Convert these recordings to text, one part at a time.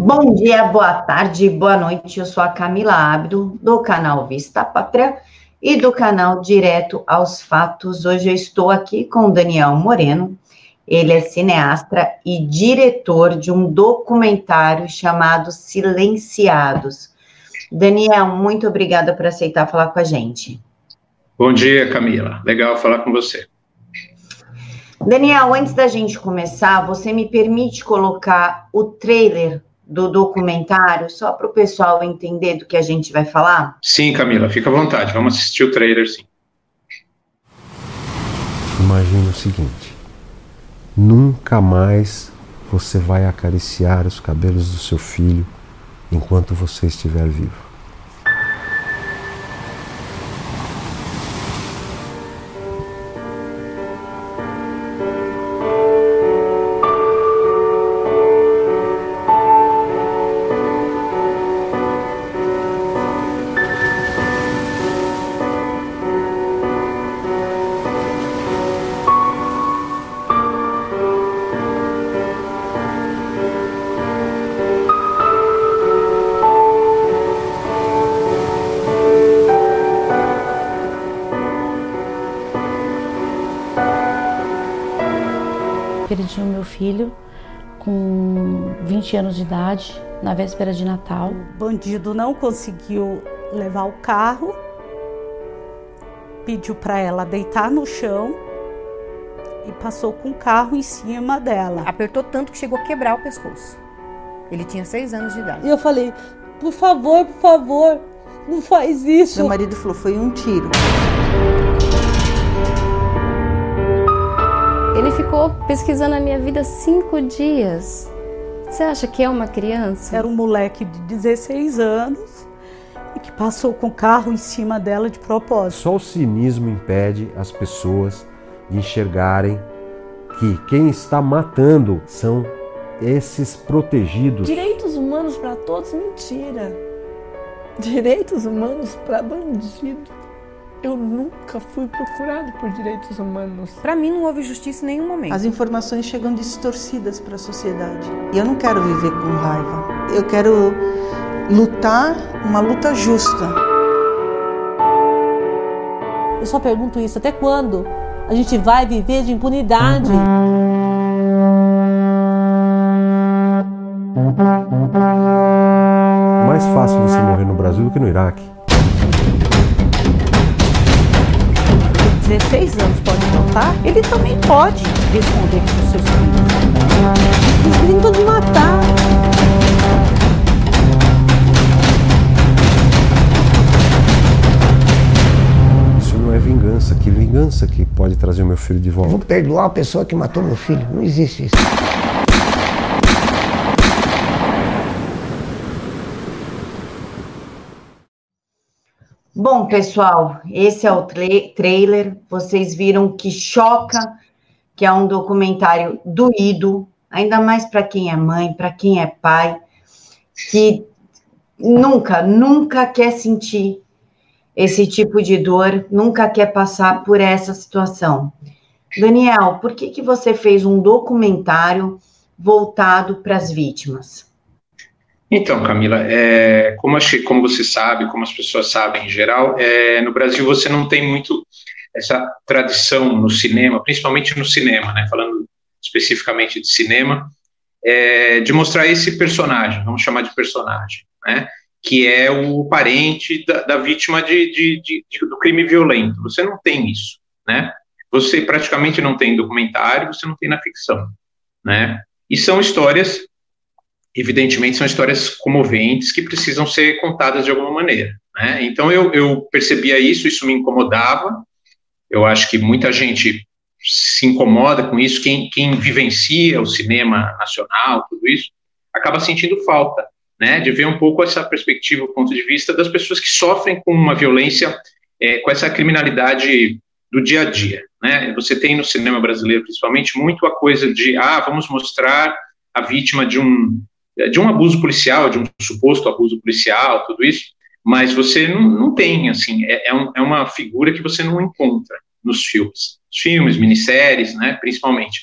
Bom dia, boa tarde, boa noite. Eu sou a Camila Abdo, do canal Vista Pátria e do canal Direto aos Fatos. Hoje eu estou aqui com o Daniel Moreno. Ele é cineasta e diretor de um documentário chamado Silenciados. Daniel, muito obrigada por aceitar falar com a gente. Bom dia, Camila. Legal falar com você. Daniel, antes da gente começar, você me permite colocar o trailer do documentário, só para o pessoal entender do que a gente vai falar? Sim, Camila, fica à vontade. Vamos assistir o trailer, sim. Imagine o seguinte: nunca mais você vai acariciar os cabelos do seu filho enquanto você estiver vivo. 20 anos de idade, na véspera de Natal. O bandido não conseguiu levar o carro, pediu para ela deitar no chão e passou com o carro em cima dela. Apertou tanto que chegou a quebrar o pescoço. Ele tinha seis anos de idade. E eu falei, por favor, por favor, não faz isso. Meu marido falou, foi um tiro. Ele ficou pesquisando a minha vida cinco dias. Você acha que é uma criança? Era um moleque de 16 anos e que passou com o carro em cima dela de propósito. Só o cinismo impede as pessoas de enxergarem que quem está matando são esses protegidos. Direitos humanos para todos, mentira. Direitos humanos para bandido. Eu nunca fui procurado por direitos humanos. Para mim não houve justiça em nenhum momento. As informações chegam distorcidas para a sociedade. E eu não quero viver com raiva. Eu quero lutar uma luta justa. Eu só pergunto isso, até quando a gente vai viver de impunidade? Mais fácil você morrer no Brasil do que no Iraque. 16 anos pode matar, ele também pode responder com seus filhos. Eles tentam me matar. Isso não é vingança. Que vingança que pode trazer o meu filho de volta? Vou perdoar a pessoa que matou meu filho. Não existe isso. Bom, pessoal, esse é o tra trailer. Vocês viram que choca, que é um documentário doído, ainda mais para quem é mãe, para quem é pai, que nunca, nunca quer sentir esse tipo de dor, nunca quer passar por essa situação. Daniel, por que, que você fez um documentário voltado para as vítimas? Então, Camila, é, como, achei, como você sabe, como as pessoas sabem em geral, é, no Brasil você não tem muito essa tradição no cinema, principalmente no cinema, né, falando especificamente de cinema, é, de mostrar esse personagem, vamos chamar de personagem, né, que é o parente da, da vítima de, de, de, do crime violento. Você não tem isso, né? Você praticamente não tem documentário, você não tem na ficção, né? E são histórias evidentemente, são histórias comoventes que precisam ser contadas de alguma maneira. Né? Então, eu, eu percebia isso, isso me incomodava. Eu acho que muita gente se incomoda com isso. Quem, quem vivencia o cinema nacional, tudo isso, acaba sentindo falta né, de ver um pouco essa perspectiva, o ponto de vista das pessoas que sofrem com uma violência, é, com essa criminalidade do dia a dia. Né? Você tem no cinema brasileiro, principalmente, muito a coisa de, ah, vamos mostrar a vítima de um, de um abuso policial, de um suposto abuso policial, tudo isso, mas você não, não tem, assim, é, é, um, é uma figura que você não encontra nos filmes, filmes, minisséries, né, principalmente.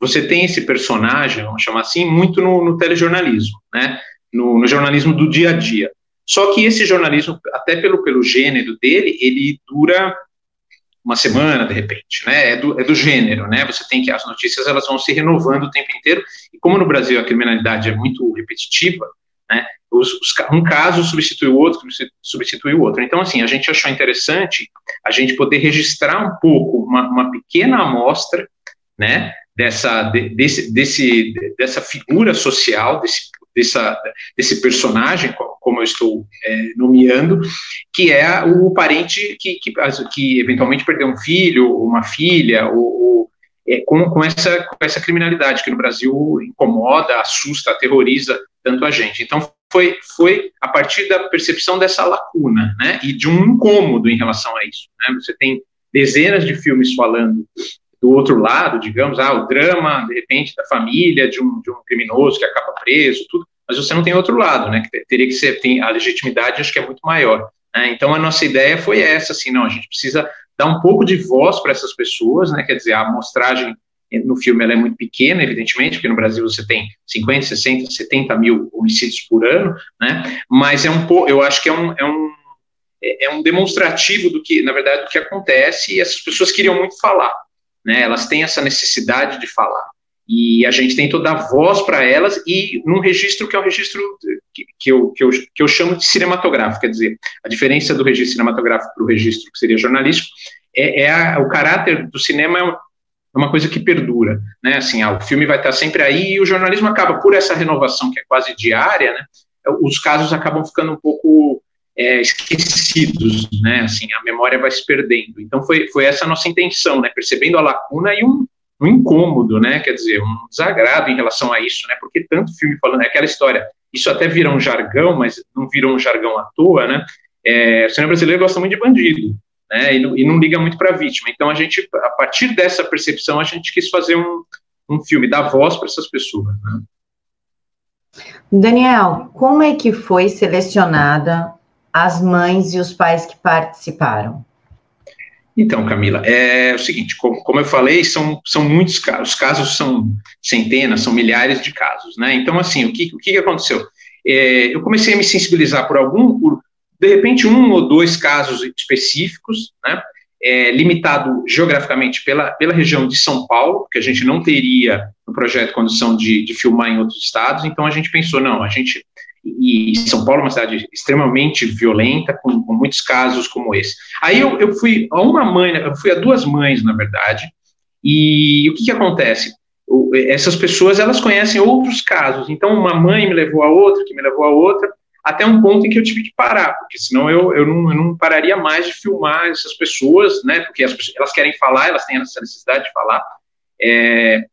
você tem esse personagem, vamos chamar assim, muito no, no telejornalismo, né? No, no, jornalismo do dia a dia. Só que esse jornalismo, até pelo, pelo gênero dele, ele dura uma semana, de repente, né? É do, é do gênero, né? Você tem que as notícias elas vão se renovando o tempo inteiro. E como no Brasil a criminalidade é muito repetitiva, né? Os, os, um caso substitui o outro, substitui o outro. Então, assim, a gente achou interessante a gente poder registrar um pouco, uma, uma pequena amostra, né? Dessa, de, desse, desse, dessa figura social, desse, dessa, desse personagem, como eu estou é, nomeando, que é o parente que, que, que, eventualmente perdeu um filho, uma filha, ou, ou é, com, com, essa, com essa criminalidade que no Brasil incomoda, assusta, aterroriza tanto a gente. Então, foi, foi a partir da percepção dessa lacuna, né, e de um incômodo em relação a isso. Né? Você tem dezenas de filmes falando do outro lado, digamos, ah, o drama, de repente, da família de um, de um criminoso que acaba preso, tudo, mas você não tem outro lado, né, que teria que ser, tem, a legitimidade acho que é muito maior. Né? Então, a nossa ideia foi essa, assim, não, a gente precisa dar um pouco de voz para essas pessoas, né, quer dizer, a amostragem no filme ela é muito pequena, evidentemente, porque no Brasil você tem 50, 60, 70 mil homicídios por ano, né, mas é um pouco, eu acho que é um, é um é um demonstrativo do que, na verdade, do que acontece e essas pessoas queriam muito falar né? Elas têm essa necessidade de falar. E a gente tentou dar voz para elas e num registro que é um registro que, que, eu, que, eu, que eu chamo de cinematográfico, quer dizer, a diferença do registro cinematográfico para o registro que seria jornalístico é, é a, o caráter do cinema é uma, é uma coisa que perdura, né? Assim, ah, o filme vai estar sempre aí e o jornalismo acaba por essa renovação que é quase diária, né? Os casos acabam ficando um pouco é, esquecidos, né? Assim, a memória vai se perdendo. Então foi, foi essa a nossa intenção, né? Percebendo a lacuna e um, um incômodo, né? Quer dizer, um desagrado em relação a isso, né? Porque tanto filme falando, é aquela história, isso até vira um jargão, mas não virou um jargão à toa, né? É, o cinema brasileiro gosta muito de bandido, né? E não, e não liga muito para a vítima. Então a gente, a partir dessa percepção, a gente quis fazer um, um filme, dar voz para essas pessoas. Né? Daniel, como é que foi selecionada as mães e os pais que participaram? Então, Camila, é o seguinte, como, como eu falei, são, são muitos casos, os casos são centenas, são milhares de casos, né? Então, assim, o que, o que aconteceu? É, eu comecei a me sensibilizar por algum, por, de repente, um ou dois casos específicos, né? É, limitado geograficamente pela, pela região de São Paulo, que a gente não teria no projeto condição de, de filmar em outros estados, então a gente pensou, não, a gente e São Paulo é uma cidade extremamente violenta, com, com muitos casos como esse. Aí eu, eu, fui a uma mãe, eu fui a duas mães, na verdade, e o que, que acontece? Essas pessoas, elas conhecem outros casos, então uma mãe me levou a outra, que me levou a outra, até um ponto em que eu tive que parar, porque senão eu, eu, não, eu não pararia mais de filmar essas pessoas, né, porque as, elas querem falar, elas têm essa necessidade de falar, é,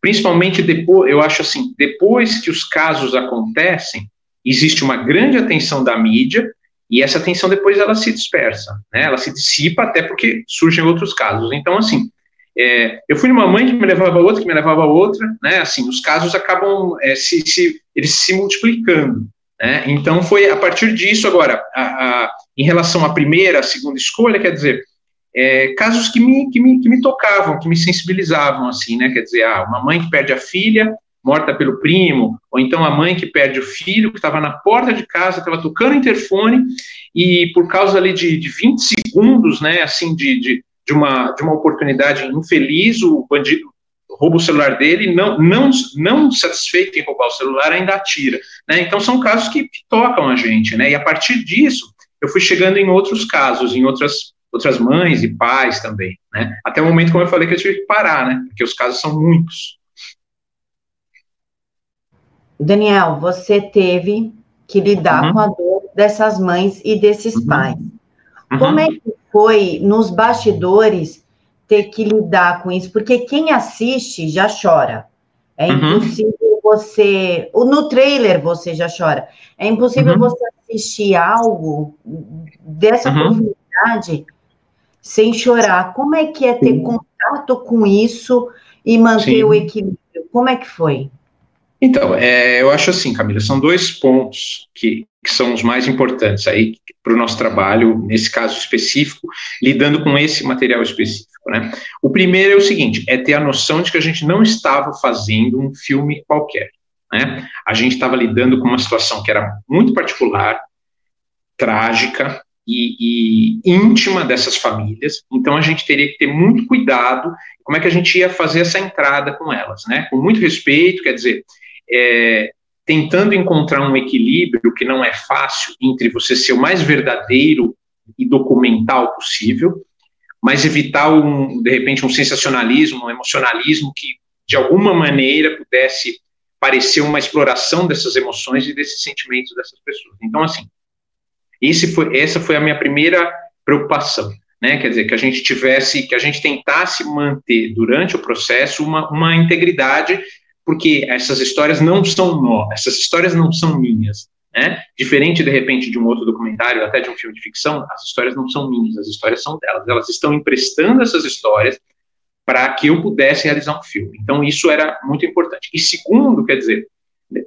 principalmente depois, eu acho assim, depois que os casos acontecem, existe uma grande atenção da mídia e essa atenção depois ela se dispersa, né? Ela se dissipa até porque surgem outros casos. Então, assim, é, eu fui numa mãe que me levava a outra, que me levava a outra, né? Assim, os casos acabam é, se, se, eles se multiplicando. Né? Então, foi a partir disso agora, a, a, em relação à primeira, à segunda escolha, quer dizer, é, casos que me, que, me, que me tocavam, que me sensibilizavam, assim, né? Quer dizer, ah, uma mãe que perde a filha, morta pelo primo, ou então a mãe que perde o filho, que estava na porta de casa, estava tocando o interfone, e por causa ali de, de 20 segundos, né, assim, de, de, de, uma, de uma oportunidade infeliz, o bandido rouba o celular dele, não, não, não satisfeito em roubar o celular, ainda atira. Né? Então, são casos que, tocam a gente, né? e a partir disso, eu fui chegando em outros casos, em outras outras mães e pais também, né? Até o momento, como eu falei, que eu tive que parar, né? Porque os casos são muitos. Daniel, você teve que lidar uhum. com a dor dessas mães e desses uhum. pais. Uhum. Como é que foi nos bastidores ter que lidar com isso? Porque quem assiste já chora. É uhum. impossível você. No trailer você já chora. É impossível uhum. você assistir algo dessa uhum. profundidade sem chorar. Como é que é ter Sim. contato com isso e manter Sim. o equilíbrio? Como é que foi? Então, é, eu acho assim, Camila, são dois pontos que, que são os mais importantes aí para o nosso trabalho, nesse caso específico, lidando com esse material específico. Né? O primeiro é o seguinte: é ter a noção de que a gente não estava fazendo um filme qualquer. Né? A gente estava lidando com uma situação que era muito particular, trágica e, e, íntima dessas famílias. Então a gente teria que ter muito cuidado como é que a gente ia fazer essa entrada com elas, né? Com muito respeito, quer dizer, é, tentando encontrar um equilíbrio que não é fácil entre você ser o mais verdadeiro e documental possível, mas evitar um, de repente um sensacionalismo, um emocionalismo que de alguma maneira pudesse parecer uma exploração dessas emoções e desses sentimentos dessas pessoas. Então, assim, foi, essa foi a minha primeira preocupação, né? Quer dizer, que a gente tivesse, que a gente tentasse manter durante o processo uma, uma integridade, porque essas histórias não são nó, essas histórias não são minhas, né? Diferente, de repente, de um outro documentário, até de um filme de ficção, as histórias não são minhas, as histórias são delas. Elas estão emprestando essas histórias para que eu pudesse realizar um filme. Então, isso era muito importante. E segundo, quer dizer,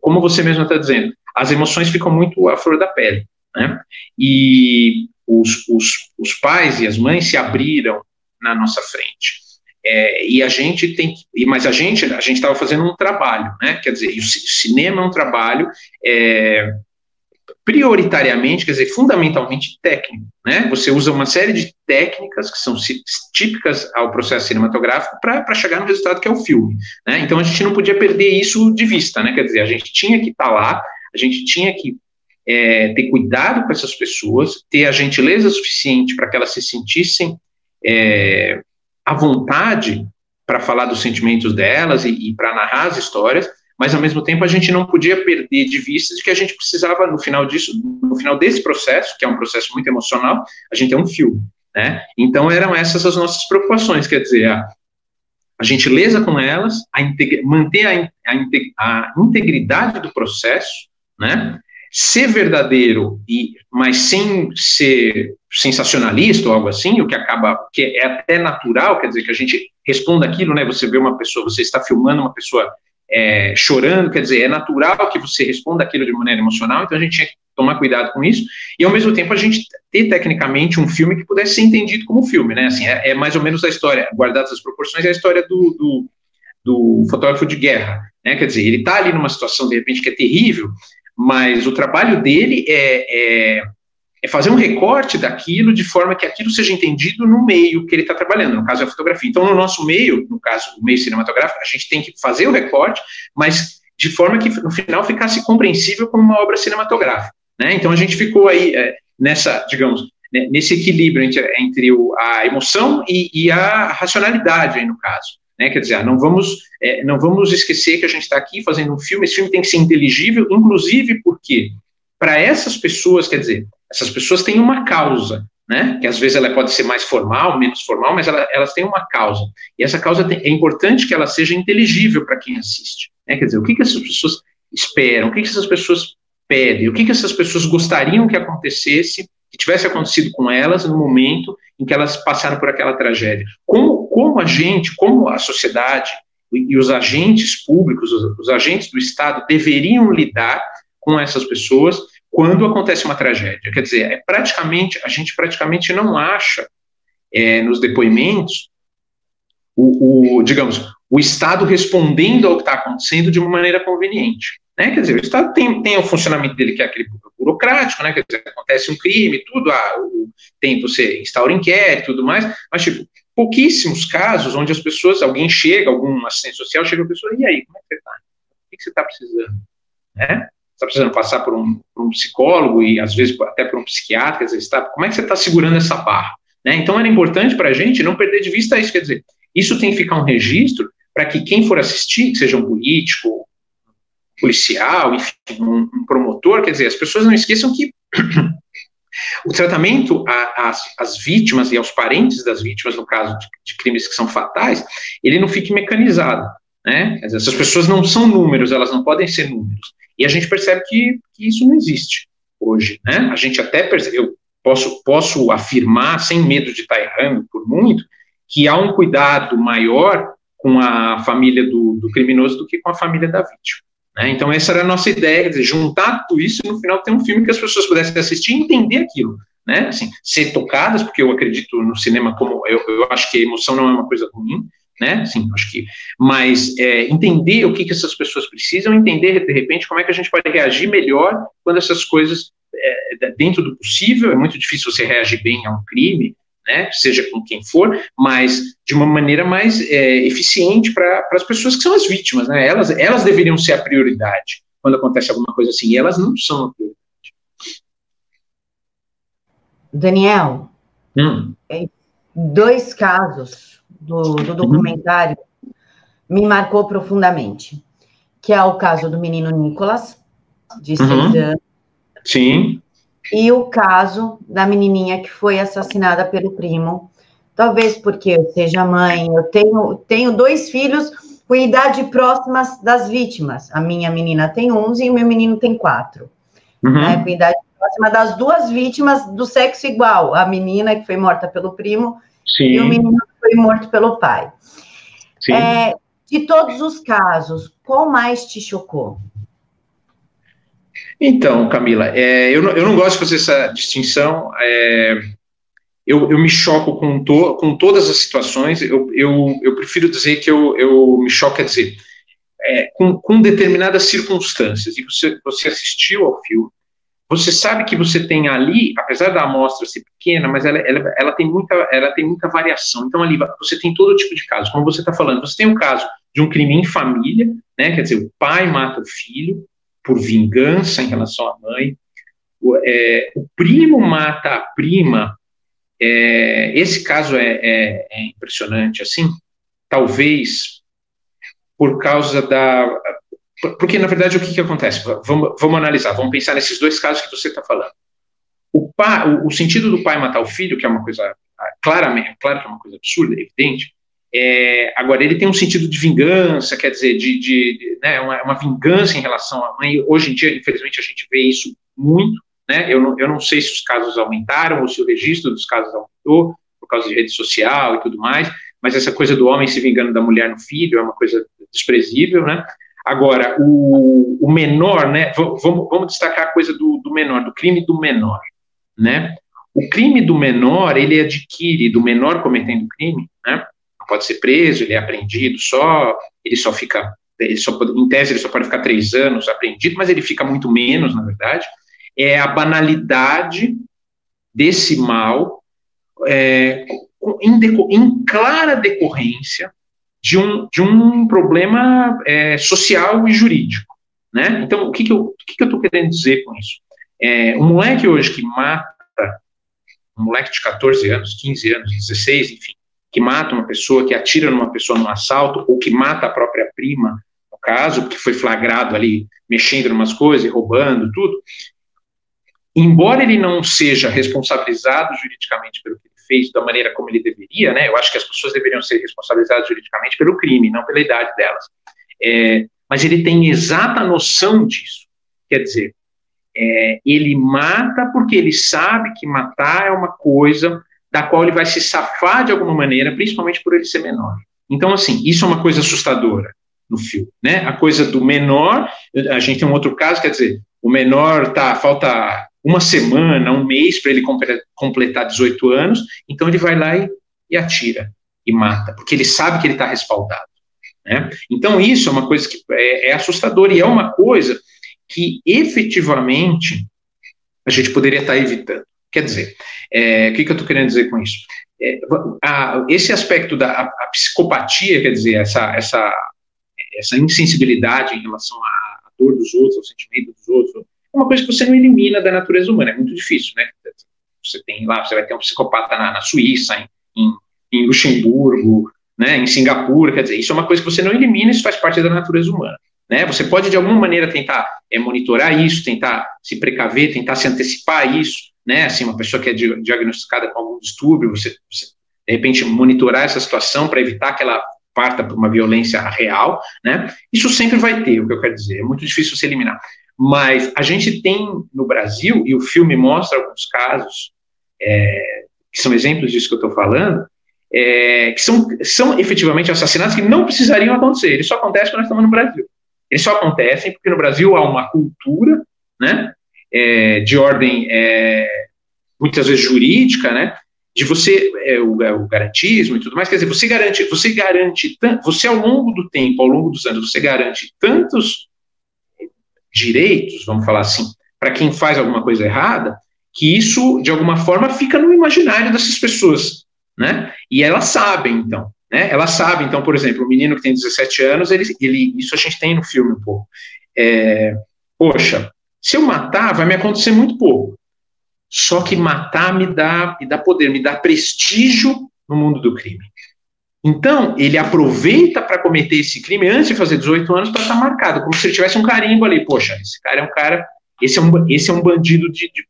como você mesmo está dizendo, as emoções ficam muito à flor da pele, né? E os, os, os pais e as mães se abriram na nossa frente. É, e a gente tem que, mas a gente a gente estava fazendo um trabalho, né? Quer dizer, o cinema é um trabalho é, prioritariamente, quer dizer, fundamentalmente técnico, né? Você usa uma série de técnicas que são típicas ao processo cinematográfico para chegar no resultado que é o filme, né? Então a gente não podia perder isso de vista, né? Quer dizer, a gente tinha que estar tá lá, a gente tinha que é, ter cuidado com essas pessoas, ter a gentileza suficiente para que elas se sentissem é, à vontade para falar dos sentimentos delas e, e para narrar as histórias, mas ao mesmo tempo a gente não podia perder de vista de que a gente precisava, no final disso, no final desse processo, que é um processo muito emocional, a gente é um filme, né? Então eram essas as nossas preocupações, quer dizer, a, a gentileza com elas, a manter a, a, a integridade do processo, né? ser verdadeiro e mas sem ser sensacionalista ou algo assim, o que acaba que é até natural, quer dizer que a gente responda aquilo, né? Você vê uma pessoa, você está filmando uma pessoa é, chorando, quer dizer, é natural que você responda aquilo de maneira emocional, então a gente tinha que tomar cuidado com isso, e ao mesmo tempo a gente ter tecnicamente um filme que pudesse ser entendido como filme, né, assim, é, é mais ou menos a história, guardadas as proporções, é a história do, do, do fotógrafo de guerra, né, quer dizer, ele está ali numa situação, de repente, que é terrível, mas o trabalho dele é, é é fazer um recorte daquilo de forma que aquilo seja entendido no meio que ele está trabalhando, no caso é a fotografia. Então, no nosso meio, no caso, o meio cinematográfico, a gente tem que fazer o recorte, mas de forma que no final ficasse compreensível como uma obra cinematográfica. Né? Então, a gente ficou aí é, nessa, digamos, né, nesse equilíbrio entre, entre o, a emoção e, e, a racionalidade, aí no caso. Né? Quer dizer, não vamos, é, não vamos esquecer que a gente está aqui fazendo um filme, esse filme tem que ser inteligível, inclusive porque, para essas pessoas, quer dizer, essas pessoas têm uma causa, né? Que às vezes ela pode ser mais formal, menos formal, mas ela, elas têm uma causa. E essa causa tem, é importante que ela seja inteligível para quem assiste. Né? Quer dizer, o que, que essas pessoas esperam, o que, que essas pessoas pedem, o que, que essas pessoas gostariam que acontecesse, que tivesse acontecido com elas no momento em que elas passaram por aquela tragédia. Como, como a gente, como a sociedade e os agentes públicos, os, os agentes do Estado deveriam lidar com essas pessoas quando acontece uma tragédia. Quer dizer, é praticamente, a gente praticamente não acha é, nos depoimentos o, o, digamos, o Estado respondendo ao que está acontecendo de uma maneira conveniente. Né? Quer dizer, o Estado tem, tem o funcionamento dele que é aquele burocrático, né? Quer dizer, acontece um crime, tudo, ah, o, tem, você instaura inquérito e tudo mais, mas, tipo, pouquíssimos casos onde as pessoas, alguém chega, algum assistente social chega a pessoa, e aí, como é que você está? O que você está precisando? Né? Está precisando passar por um, por um, psicólogo e às vezes até por um psiquiatra, às vezes tá, como é que você está segurando essa barra? Né? Então era importante para a gente não perder de vista isso, quer dizer, isso tem que ficar um registro para que quem for assistir, que seja um político, policial, enfim, um, um promotor, quer dizer, as pessoas não esqueçam que o tratamento às, vítimas e aos parentes das vítimas, no caso de, de crimes que são fatais, ele não fique mecanizado. Né? Essas pessoas não são números, elas não podem ser números. E a gente percebe que, que isso não existe hoje. Né? A gente até percebe, eu posso, posso afirmar, sem medo de estar errando por muito, que há um cuidado maior com a família do, do criminoso do que com a família da vítima. Né? Então, essa era a nossa ideia, dizer, juntar tudo isso e no final ter um filme que as pessoas pudessem assistir e entender aquilo. né? Assim, ser tocadas, porque eu acredito no cinema como eu, eu acho que a emoção não é uma coisa ruim, né? Sim, acho que, mas é, entender o que, que essas pessoas precisam, entender de repente como é que a gente pode reagir melhor quando essas coisas é, dentro do possível. É muito difícil você reagir bem a um crime, né? Seja com quem for, mas de uma maneira mais é, eficiente para as pessoas que são as vítimas, né? Elas elas deveriam ser a prioridade quando acontece alguma coisa assim. E elas não são a prioridade. Daniel, hum. dois casos do, do documentário uhum. me marcou profundamente, que é o caso do menino Nicolas, de seis uhum. anos. Sim. E o caso da menininha que foi assassinada pelo primo. Talvez porque eu seja mãe, eu tenho, tenho dois filhos com idade próximas das vítimas. A minha menina tem 11 e o meu menino tem 4. Uhum. Né, com idade próxima das duas vítimas do sexo igual, a menina que foi morta pelo primo Sim. e o menino foi morto pelo pai. É, de todos os casos, qual mais te chocou? Então, Camila, é, eu, não, eu não gosto de fazer essa distinção. É, eu, eu, me choco com, to, com todas as situações. Eu, eu, eu prefiro dizer que eu, eu me choco, quer dizer, é, com, com determinadas circunstâncias. E você, você assistiu ao filme, você sabe que você tem ali, apesar da amostra ser pequena, mas ela, ela, ela, tem, muita, ela tem muita variação. Então, ali você tem todo tipo de caso. Como você está falando, você tem o caso de um crime em família, né? quer dizer, o pai mata o filho por vingança em relação à mãe, o, é, o primo mata a prima. É, esse caso é, é, é impressionante, assim, talvez por causa da porque, na verdade, o que, que acontece? Vamos, vamos analisar, vamos pensar nesses dois casos que você está falando. O, pai, o, o, sentido do pai matar o filho, que é uma coisa, ah, claramente, claro que é uma coisa absurda, evidente, é, agora, ele tem um sentido de vingança, quer dizer, de, de, de né, uma, uma, vingança em relação à mãe. Hoje em dia, infelizmente, a gente vê isso muito. Né? Eu, não, eu não sei se os casos aumentaram ou se o registro dos casos aumentou por causa de rede social e tudo mais, mas essa coisa do homem se vingando da mulher no filho é uma coisa desprezível, né? Agora, o, o menor, né? Vamos, vamos destacar a coisa do, do menor, do crime do menor, né? O crime do menor, ele adquire, do menor cometendo crime, né? Não pode ser preso, ele é apreendido só, ele só fica, ele só, em tese, ele só pode ficar três anos apreendido, mas ele fica muito menos, na verdade. É a banalidade desse mal é, em, em clara decorrência de um, de um problema é, social e jurídico. Né? Então, o que, que eu que, que estou querendo dizer com isso? É, um moleque hoje que mata, um moleque de 14 anos, 15 anos, 16, enfim, que mata uma pessoa, que atira numa pessoa num assalto, ou que mata a própria prima, no caso, que foi flagrado ali mexendo em umas coisas, roubando, tudo, embora ele não seja responsabilizado juridicamente pelo que fez da maneira como ele deveria, né? Eu acho que as pessoas deveriam ser responsabilizadas juridicamente pelo crime, não pela idade delas. É, mas ele tem exata noção disso. Quer dizer, é, ele mata porque ele sabe que matar é uma coisa da qual ele vai se safar de alguma maneira, principalmente por ele ser menor. Então, assim, isso é uma coisa assustadora no filme, né? A coisa do menor, a gente tem um outro caso, quer dizer, o menor tá, falta uma semana, um mês para ele completar 18 anos, então ele vai lá e, e atira e mata, porque ele sabe que ele está respaldado. Né? Então isso é uma coisa que é, é assustadora e é uma coisa que efetivamente a gente poderia estar tá evitando. Quer dizer, é, o que, que eu estou querendo dizer com isso? É, a, esse aspecto da a, a psicopatia, quer dizer, essa, essa, essa insensibilidade em relação à, dor dos outros, ao sentimento dos outros, uma coisa que você não elimina da natureza humana, é muito difícil, né? Você tem lá, você vai ter um psicopata na, na Suíça, em, em, em, Luxemburgo, né, em Singapura, quer dizer, isso é uma coisa que você não elimina, isso faz parte da natureza humana. Né? Você pode, de alguma maneira, tentar é, monitorar isso, tentar se precaver, tentar se antecipar isso, né? Assim, uma pessoa que é diagnosticada com algum distúrbio, você, você de repente, monitorar essa situação para evitar que ela parta para uma violência real, né? Isso sempre vai ter, o que eu quero dizer, é muito difícil se eliminar. Mas a gente tem no Brasil, e o filme mostra alguns casos, é, que são exemplos disso que eu estou falando, é, que são, são efetivamente assassinatos que não precisariam acontecer. Eles só acontecem quando nós estamos no Brasil. Eles só acontecem porque no Brasil há uma cultura né, é, de ordem é, muitas vezes jurídica, né? De você, é, o, é, o, garantismo e tudo mais, quer dizer, você garante, você garante, você ao longo do tempo, ao longo dos anos, você garante tantos direitos, vamos falar assim, para quem faz alguma coisa errada, que isso, de alguma forma, fica no imaginário dessas pessoas, né? E elas sabem, então, né? Elas sabem, então, por exemplo, o menino que tem 17 anos, ele, ele isso a gente tem no filme um pouco. É, poxa, se eu matar, vai me acontecer muito pouco. Só que matar me dá, me dá poder, me dá prestígio no mundo do crime. Então, ele aproveita para cometer esse crime antes de fazer 18 anos para estar tá marcado, como se ele tivesse um carimbo ali. Poxa, esse cara é um cara, esse é um, esse é um bandido de, de,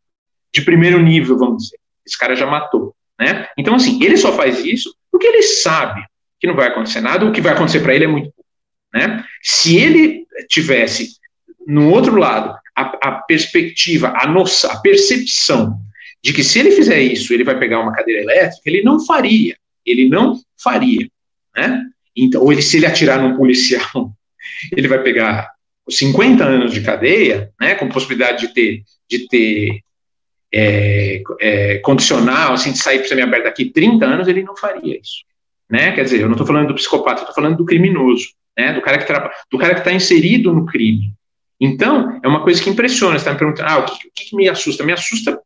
de primeiro nível, vamos dizer. Esse cara já matou. Né? Então, assim, ele só faz isso porque ele sabe que não vai acontecer nada, o que vai acontecer para ele é muito pouco. Né? Se ele tivesse, no outro lado, a, a perspectiva, a noção, a percepção de que se ele fizer isso, ele vai pegar uma cadeira elétrica, ele não faria. Ele não faria. Né? Então, ou ele, se ele atirar num policial, ele vai pegar 50 anos de cadeia, né, com possibilidade de ter, de ter é, é, condicional, assim, de sair para semi-aberto daqui 30 anos, ele não faria isso. Né? Quer dizer, eu não estou falando do psicopata, estou falando do criminoso, né? do cara que está inserido no crime. Então, é uma coisa que impressiona. Você está me perguntando, ah, o que, o que me assusta? Me assusta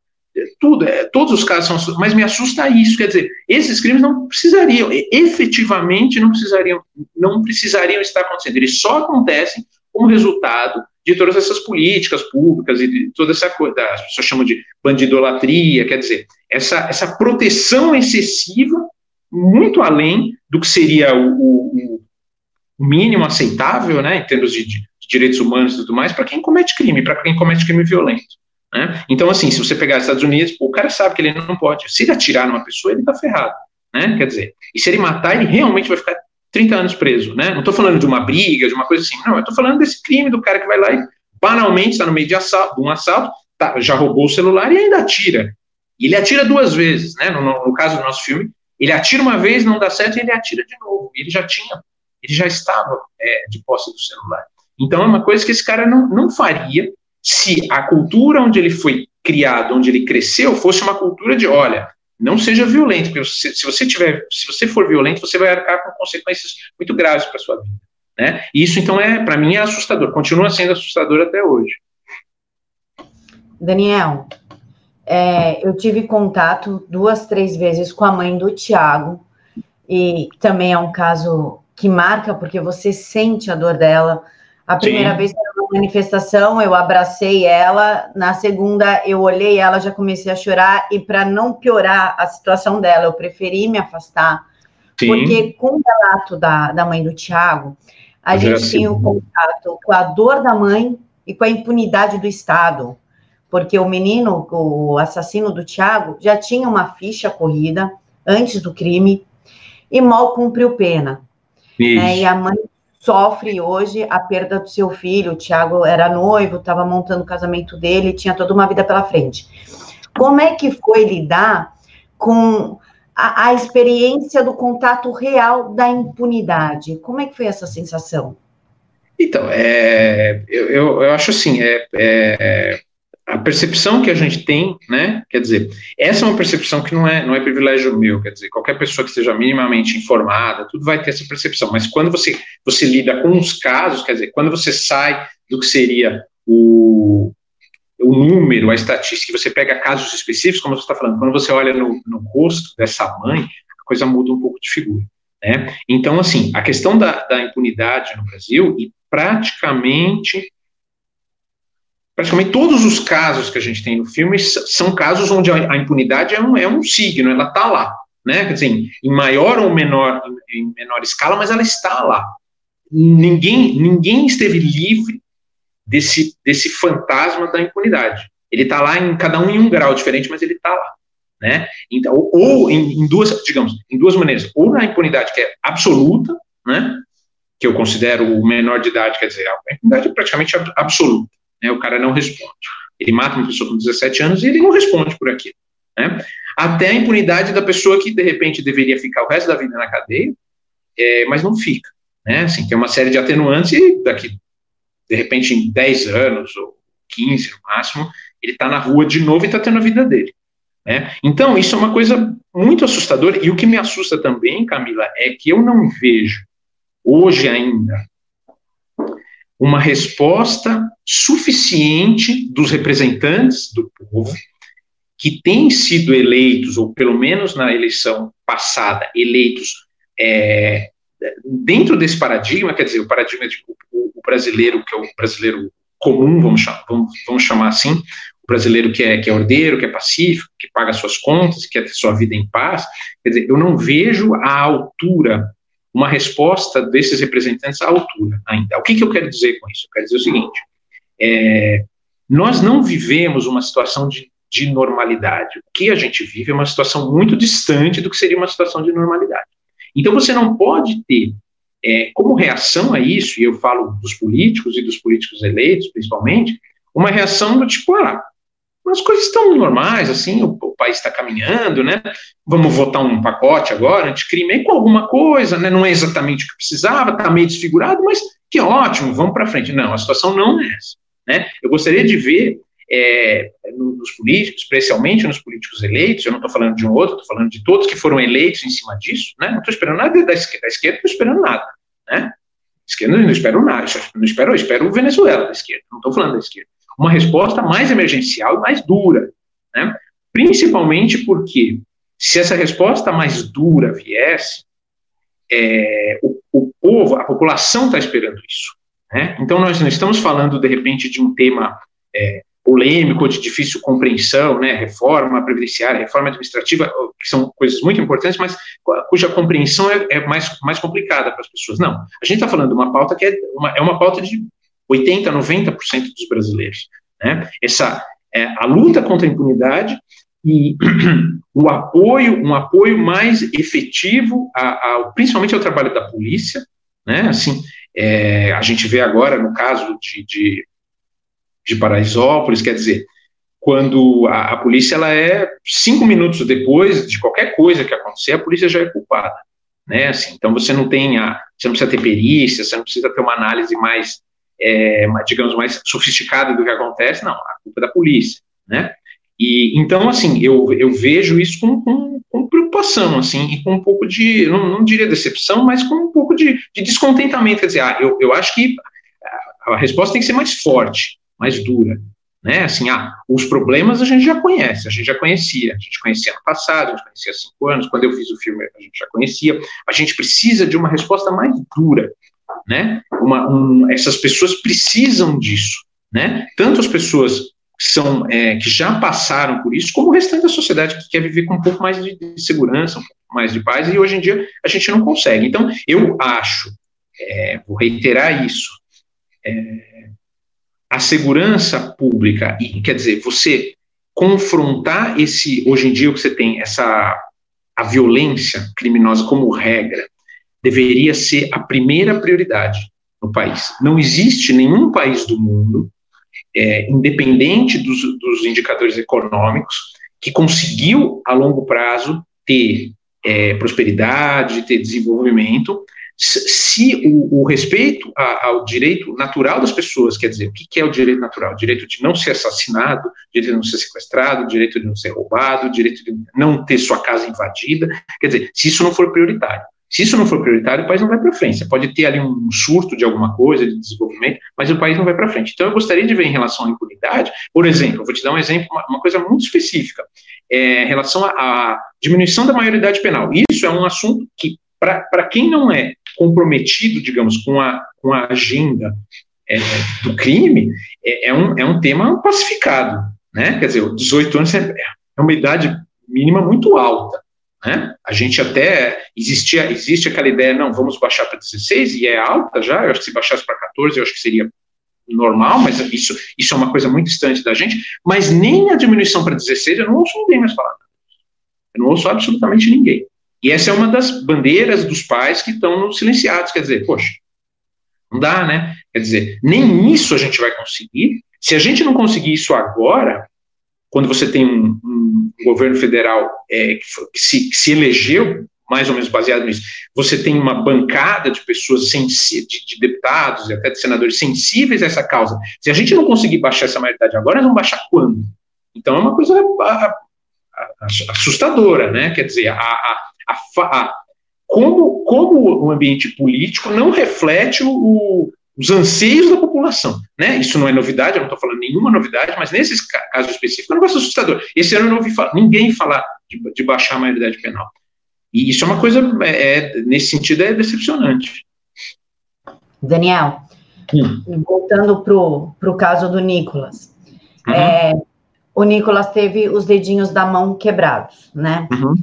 tudo, é, todos os casos são mas me assusta isso, quer dizer, esses crimes não precisariam, efetivamente não precisariam, não precisariam estar acontecendo, eles só acontecem como resultado de todas essas políticas públicas e de toda essa coisa, as pessoas chamam de bandidolatria, quer dizer, essa, essa proteção excessiva, muito além do que seria o, o, mínimo aceitável, né, em termos de, de direitos humanos e tudo mais, para quem comete crime, para quem comete crime violento. Né? Então, assim, se você pegar os Estados Unidos, o cara sabe que ele não pode. Se ele atirar numa pessoa, ele está ferrado. Né? Quer dizer, e se ele matar, ele realmente vai ficar 30 anos preso. Né? Não estou falando de uma briga, de uma coisa assim. Não, eu estou falando desse crime do cara que vai lá e banalmente está no meio de, assalto, um assalto, tá, já roubou o celular e ainda atira. E ele atira duas vezes. Né? No, no, no caso do nosso filme, ele atira uma vez, não dá certo, e ele atira de novo. Ele já tinha, ele já estava é, de posse do celular. Então é uma coisa que esse cara não, não faria se a cultura onde ele foi criado, onde ele cresceu, fosse uma cultura de, olha, não seja violento, porque se, se você tiver, se você for violento, você vai arcar com consequências muito graves para sua vida, né? E isso então é, para mim, é assustador. Continua sendo assustador até hoje. Daniel, é, eu tive contato duas, três vezes com a mãe do Tiago e também é um caso que marca porque você sente a dor dela. A primeira Sim. vez manifestação, eu abracei ela. Na segunda, eu olhei ela, já comecei a chorar. E para não piorar a situação dela, eu preferi me afastar. Sim. Porque com o relato da, da mãe do Tiago, a já gente tinha o contato com a dor da mãe e com a impunidade do Estado. Porque o menino, o assassino do Tiago, já tinha uma ficha corrida antes do crime e mal cumpriu pena. Né? E a mãe sofre hoje a perda do seu filho. O Tiago era noivo, estava montando o casamento dele, tinha toda uma vida pela frente. Como é que foi lidar com a, a experiência do contato real da impunidade? Como é que foi essa sensação? Então, é, eu, eu, eu acho assim, é, é, a percepção que a gente tem, né, quer dizer, essa é uma percepção que não é, não é privilégio meu, quer dizer, qualquer pessoa que esteja minimamente informada, tudo vai ter essa percepção, mas quando você, você lida com os casos, quer dizer, quando você sai do que seria o, o número, a estatística, você pega casos específicos, como você está falando, quando você olha no, no rosto dessa mãe, a coisa muda um pouco de figura, né, então, assim, a questão da, da impunidade no Brasil, e praticamente praticamente todos os casos que a gente tem no filme são casos onde a, impunidade é um, é um signo, ela está lá, né? Quer dizer, em maior ou menor, em menor escala, mas ela está lá. Ninguém, ninguém esteve livre desse, desse fantasma da impunidade. Ele está lá em cada um em um grau diferente, mas ele está lá. Né? Então, ou, ou em, em, duas, digamos, em duas maneiras, ou na impunidade que é absoluta, né? Que eu considero o menor de idade, quer dizer, a impunidade é praticamente absoluta né, o cara não responde. Ele mata uma pessoa com 17 anos e ele não responde por aquilo. Né? Até a impunidade da pessoa que, de repente, deveria ficar o resto da vida na cadeia, é, mas não fica. Né? Assim, tem uma série de atenuantes e daqui, de repente, em 10 anos ou 15 no máximo, ele está na rua de novo e está tendo a vida dele. Né? Então, isso é uma coisa muito assustadora, e o que me assusta também, Camila, é que eu não vejo, hoje ainda, uma resposta suficiente dos representantes do povo que têm sido eleitos, ou pelo menos na eleição passada, eleitos é, dentro desse paradigma, quer dizer, o paradigma de o, o brasileiro, que é o brasileiro comum, vamos chamar, vamos, vamos chamar assim, o brasileiro que é, que é ordeiro, que é pacífico, que paga suas contas, que quer ter sua vida em paz, quer dizer, eu não vejo a altura, uma resposta desses representantes à altura ainda. O que, que eu quero dizer com isso? Eu quero dizer o seguinte, é, nós não vivemos uma situação de, de normalidade. O que a gente vive é uma situação muito distante do que seria uma situação de normalidade. Então você não pode ter, é, como reação a isso, e eu falo dos políticos e dos políticos eleitos, principalmente, uma reação do tipo, ah, as coisas estão normais, assim, o, o país está caminhando, né? Vamos votar um pacote agora anticrime com alguma coisa, né? Não é exatamente o que precisava, está meio desfigurado, mas que ótimo, vamos para frente. Não, a situação não é essa. Né? Eu gostaria de ver é, nos políticos, especialmente nos políticos eleitos, eu não estou falando de um outro, estou falando de todos que foram eleitos em cima disso, né? não estou esperando nada da esquerda, da esquerda não estou esperando nada, né? esquerda não espero nada, não espero, eu espero o Venezuela da esquerda, não estou falando da esquerda. Uma resposta mais emergencial e mais dura, né? Principalmente porque se essa resposta mais dura viesse, é, o, o povo, a população está esperando isso. Né? Então, nós não estamos falando, de repente, de um tema é, polêmico, de difícil compreensão, né, reforma previdenciária, reforma administrativa, que são coisas muito importantes, mas cuja compreensão é, é mais, mais complicada para as pessoas. Não, a gente está falando de uma pauta que é uma, é uma pauta de 80%, 90% dos brasileiros. Né? Essa, é, a luta contra a impunidade e o apoio, um apoio mais efetivo, a, a, principalmente ao trabalho da polícia, né? Assim, é, a gente vê agora no caso de, de de Paraisópolis, quer dizer, quando a, a, polícia ela é cinco minutos depois de qualquer coisa que acontecer, a polícia já é culpada, né? Assim, então você não tem a, você não precisa ter perícia, você não precisa ter uma análise mais, é, digamos, mais sofisticada do que acontece, não, a culpa é da polícia, né? E então assim eu, eu vejo isso com, com, com preocupação, assim, e com um pouco de, não, não diria decepção, mas com um pouco de, de descontentamento, quer dizer, ah, eu, eu acho que a, resposta tem que ser mais forte, mais dura. Né? Assim, ah, os problemas a gente já conhece, a gente já conhecia, a gente conhecia no passado, a gente conhecia há cinco anos, quando eu fiz o filme a gente já conhecia, a gente precisa de uma resposta mais dura, né? Uma, um, essas pessoas precisam disso, né? Tanto as pessoas que são é, que já passaram por isso, como o restante da sociedade que quer viver com um pouco mais de, segurança, um pouco mais de paz, e hoje em dia a gente não consegue. Então, eu acho, é, vou reiterar isso, é, a segurança pública, e quer dizer, você confrontar esse, hoje em dia o que você tem, essa, a violência criminosa como regra, deveria ser a primeira prioridade no país. Não existe nenhum país do mundo, é, independente dos, dos, indicadores econômicos, que conseguiu, a longo prazo, ter é, prosperidade, ter desenvolvimento, se o, o respeito ao direito natural das pessoas, quer dizer, o que, é o direito natural? O direito de não ser assassinado, direito de não ser sequestrado, direito de não ser roubado, direito de não ter sua casa invadida, quer dizer, se isso não for prioritário. Se isso não for prioritário, o país não vai para frente. Você pode ter ali um surto de alguma coisa, de desenvolvimento, mas o país não vai para frente. Então, eu gostaria de ver em relação à impunidade, por exemplo, vou te dar um exemplo, uma, uma coisa muito específica, é, em relação à diminuição da maioridade penal. Isso é um assunto que, para quem não é comprometido, digamos, com a, com a agenda é, do crime, é, é, um, é um tema pacificado, né? Quer dizer, 18 anos é, é uma idade mínima muito alta, né? A gente até, existia, existe aquela ideia, não, vamos baixar para 16, e é alta já, eu acho que se baixasse para 14, eu acho que seria normal, mas isso, isso é uma coisa muito distante da gente, mas nem a diminuição para 16 eu não ouço ninguém mais falar. Eu não ouço absolutamente ninguém. E essa é uma das bandeiras dos pais que estão silenciados. Quer dizer, poxa, não dá, né? Quer dizer, nem isso a gente vai conseguir. Se a gente não conseguir isso agora, quando você tem um, um governo federal é, que, se, que, se, elegeu mais ou menos baseado nisso, você tem uma bancada de pessoas, de, de, deputados e até de senadores sensíveis a essa causa. Se a gente não conseguir baixar essa maioridade agora, nós vamos baixar quando? Então é uma coisa assustadora, né? Quer dizer, a, a, a, como, como o ambiente político não reflete o, os anseios da população, né? Isso não é novidade, eu não estou falando nenhuma novidade, mas nesses casos específicos é um negócio assustador. Esse ano eu não ouvi falar, ninguém falar de, de, baixar a maioridade penal. E isso é uma coisa, é, é nesse sentido, é decepcionante. Daniel, hum. voltando para o caso do Nicolas. Uhum. É, o Nicolas teve os dedinhos da mão quebrados, né? Uhum.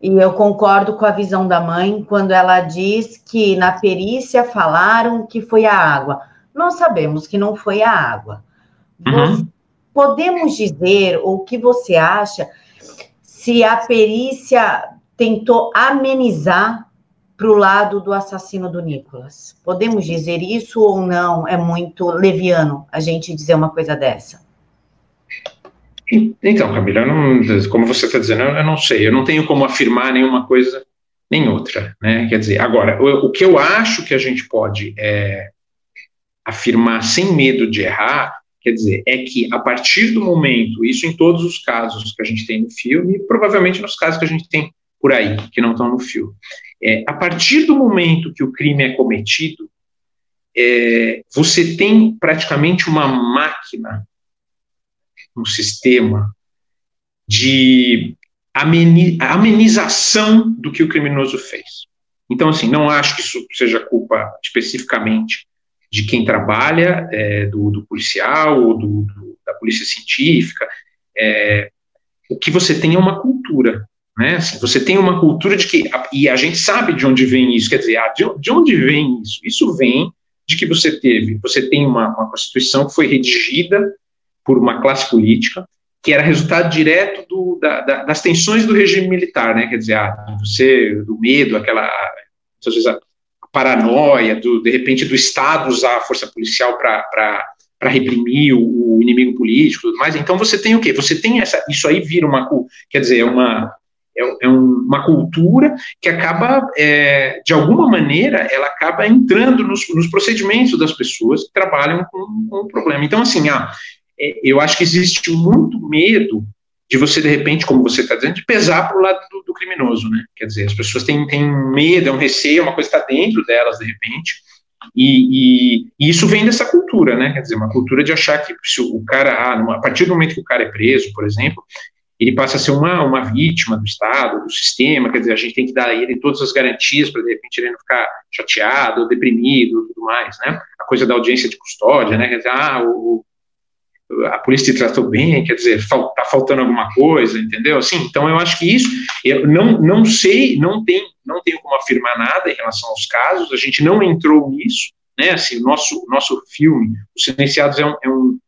E eu concordo com a visão da mãe quando ela diz que na perícia falaram que foi a água. Nós sabemos que não foi a água. Uhum. Podemos dizer o que você acha se a perícia tentou amenizar para o lado do assassino do Nicolas? Podemos dizer isso ou não? É muito leviano a gente dizer uma coisa dessa. Então, Camila, não, como você está dizendo, eu não sei, eu não tenho como afirmar nenhuma coisa nem outra, né? Quer dizer, agora, o, o que eu acho que a gente pode é, afirmar sem medo de errar, quer dizer, é que a partir do momento, isso em todos os casos que a gente tem no filme, provavelmente nos casos que a gente tem por aí, que não estão no filme, é, a partir do momento que o crime é cometido, é, você tem praticamente uma máquina um sistema de amenização do que o criminoso fez. Então, assim, não acho que isso seja culpa especificamente de quem trabalha, é, do, do, policial ou do, do, da polícia científica. É, o que você tem é uma cultura, né? Assim, você tem uma cultura de que, e a gente sabe de onde vem isso, quer dizer, ah, de, de onde vem isso? Isso vem de que você teve, você tem uma, uma Constituição que foi redigida por uma classe política, que era resultado direto do, da, da, das tensões do regime militar, né? Quer dizer, ah, você, do medo, aquela, às vezes, a paranoia, do, de repente, do Estado usar a força policial para reprimir o, o, inimigo político tudo mais. Então, você tem o quê? Você tem essa. Isso aí vira uma. Quer dizer, é uma. É, é uma cultura que acaba, é, de alguma maneira, ela acaba entrando nos, nos procedimentos das pessoas que trabalham com, com o problema. Então, assim, ah, eu acho que existe muito medo de você, de repente, como você está dizendo, de pesar para o lado do, do, criminoso, né? Quer dizer, as pessoas têm, têm medo, é um receio, é uma coisa está dentro delas, de repente, e, e, e, isso vem dessa cultura, né? Quer dizer, uma cultura de achar que se o cara, ah, a partir do momento que o cara é preso, por exemplo, ele passa a ser uma, uma vítima do Estado, do sistema, quer dizer, a gente tem que dar a ele todas as garantias para, de repente, ele não ficar chateado, deprimido, tudo mais, né? A coisa da audiência de custódia, né? Quer dizer, ah, o, a polícia te tratou bem, quer dizer, está faltando alguma coisa, entendeu? Assim, então eu acho que isso, eu não, não sei, não, tem, não tenho como afirmar nada em relação aos casos, a gente não entrou nisso, né, assim, o nosso, nosso filme, Os Silenciados é, um, é, um,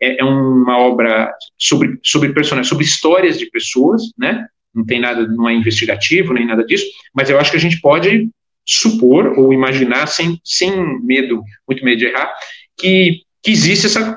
é, é uma obra sobre, sobre personagens, sobre histórias de pessoas, né, não tem nada, não é investigativo, nem nada disso, mas eu acho que a gente pode supor ou imaginar, sem, sem medo, muito medo de errar, que, que existe essa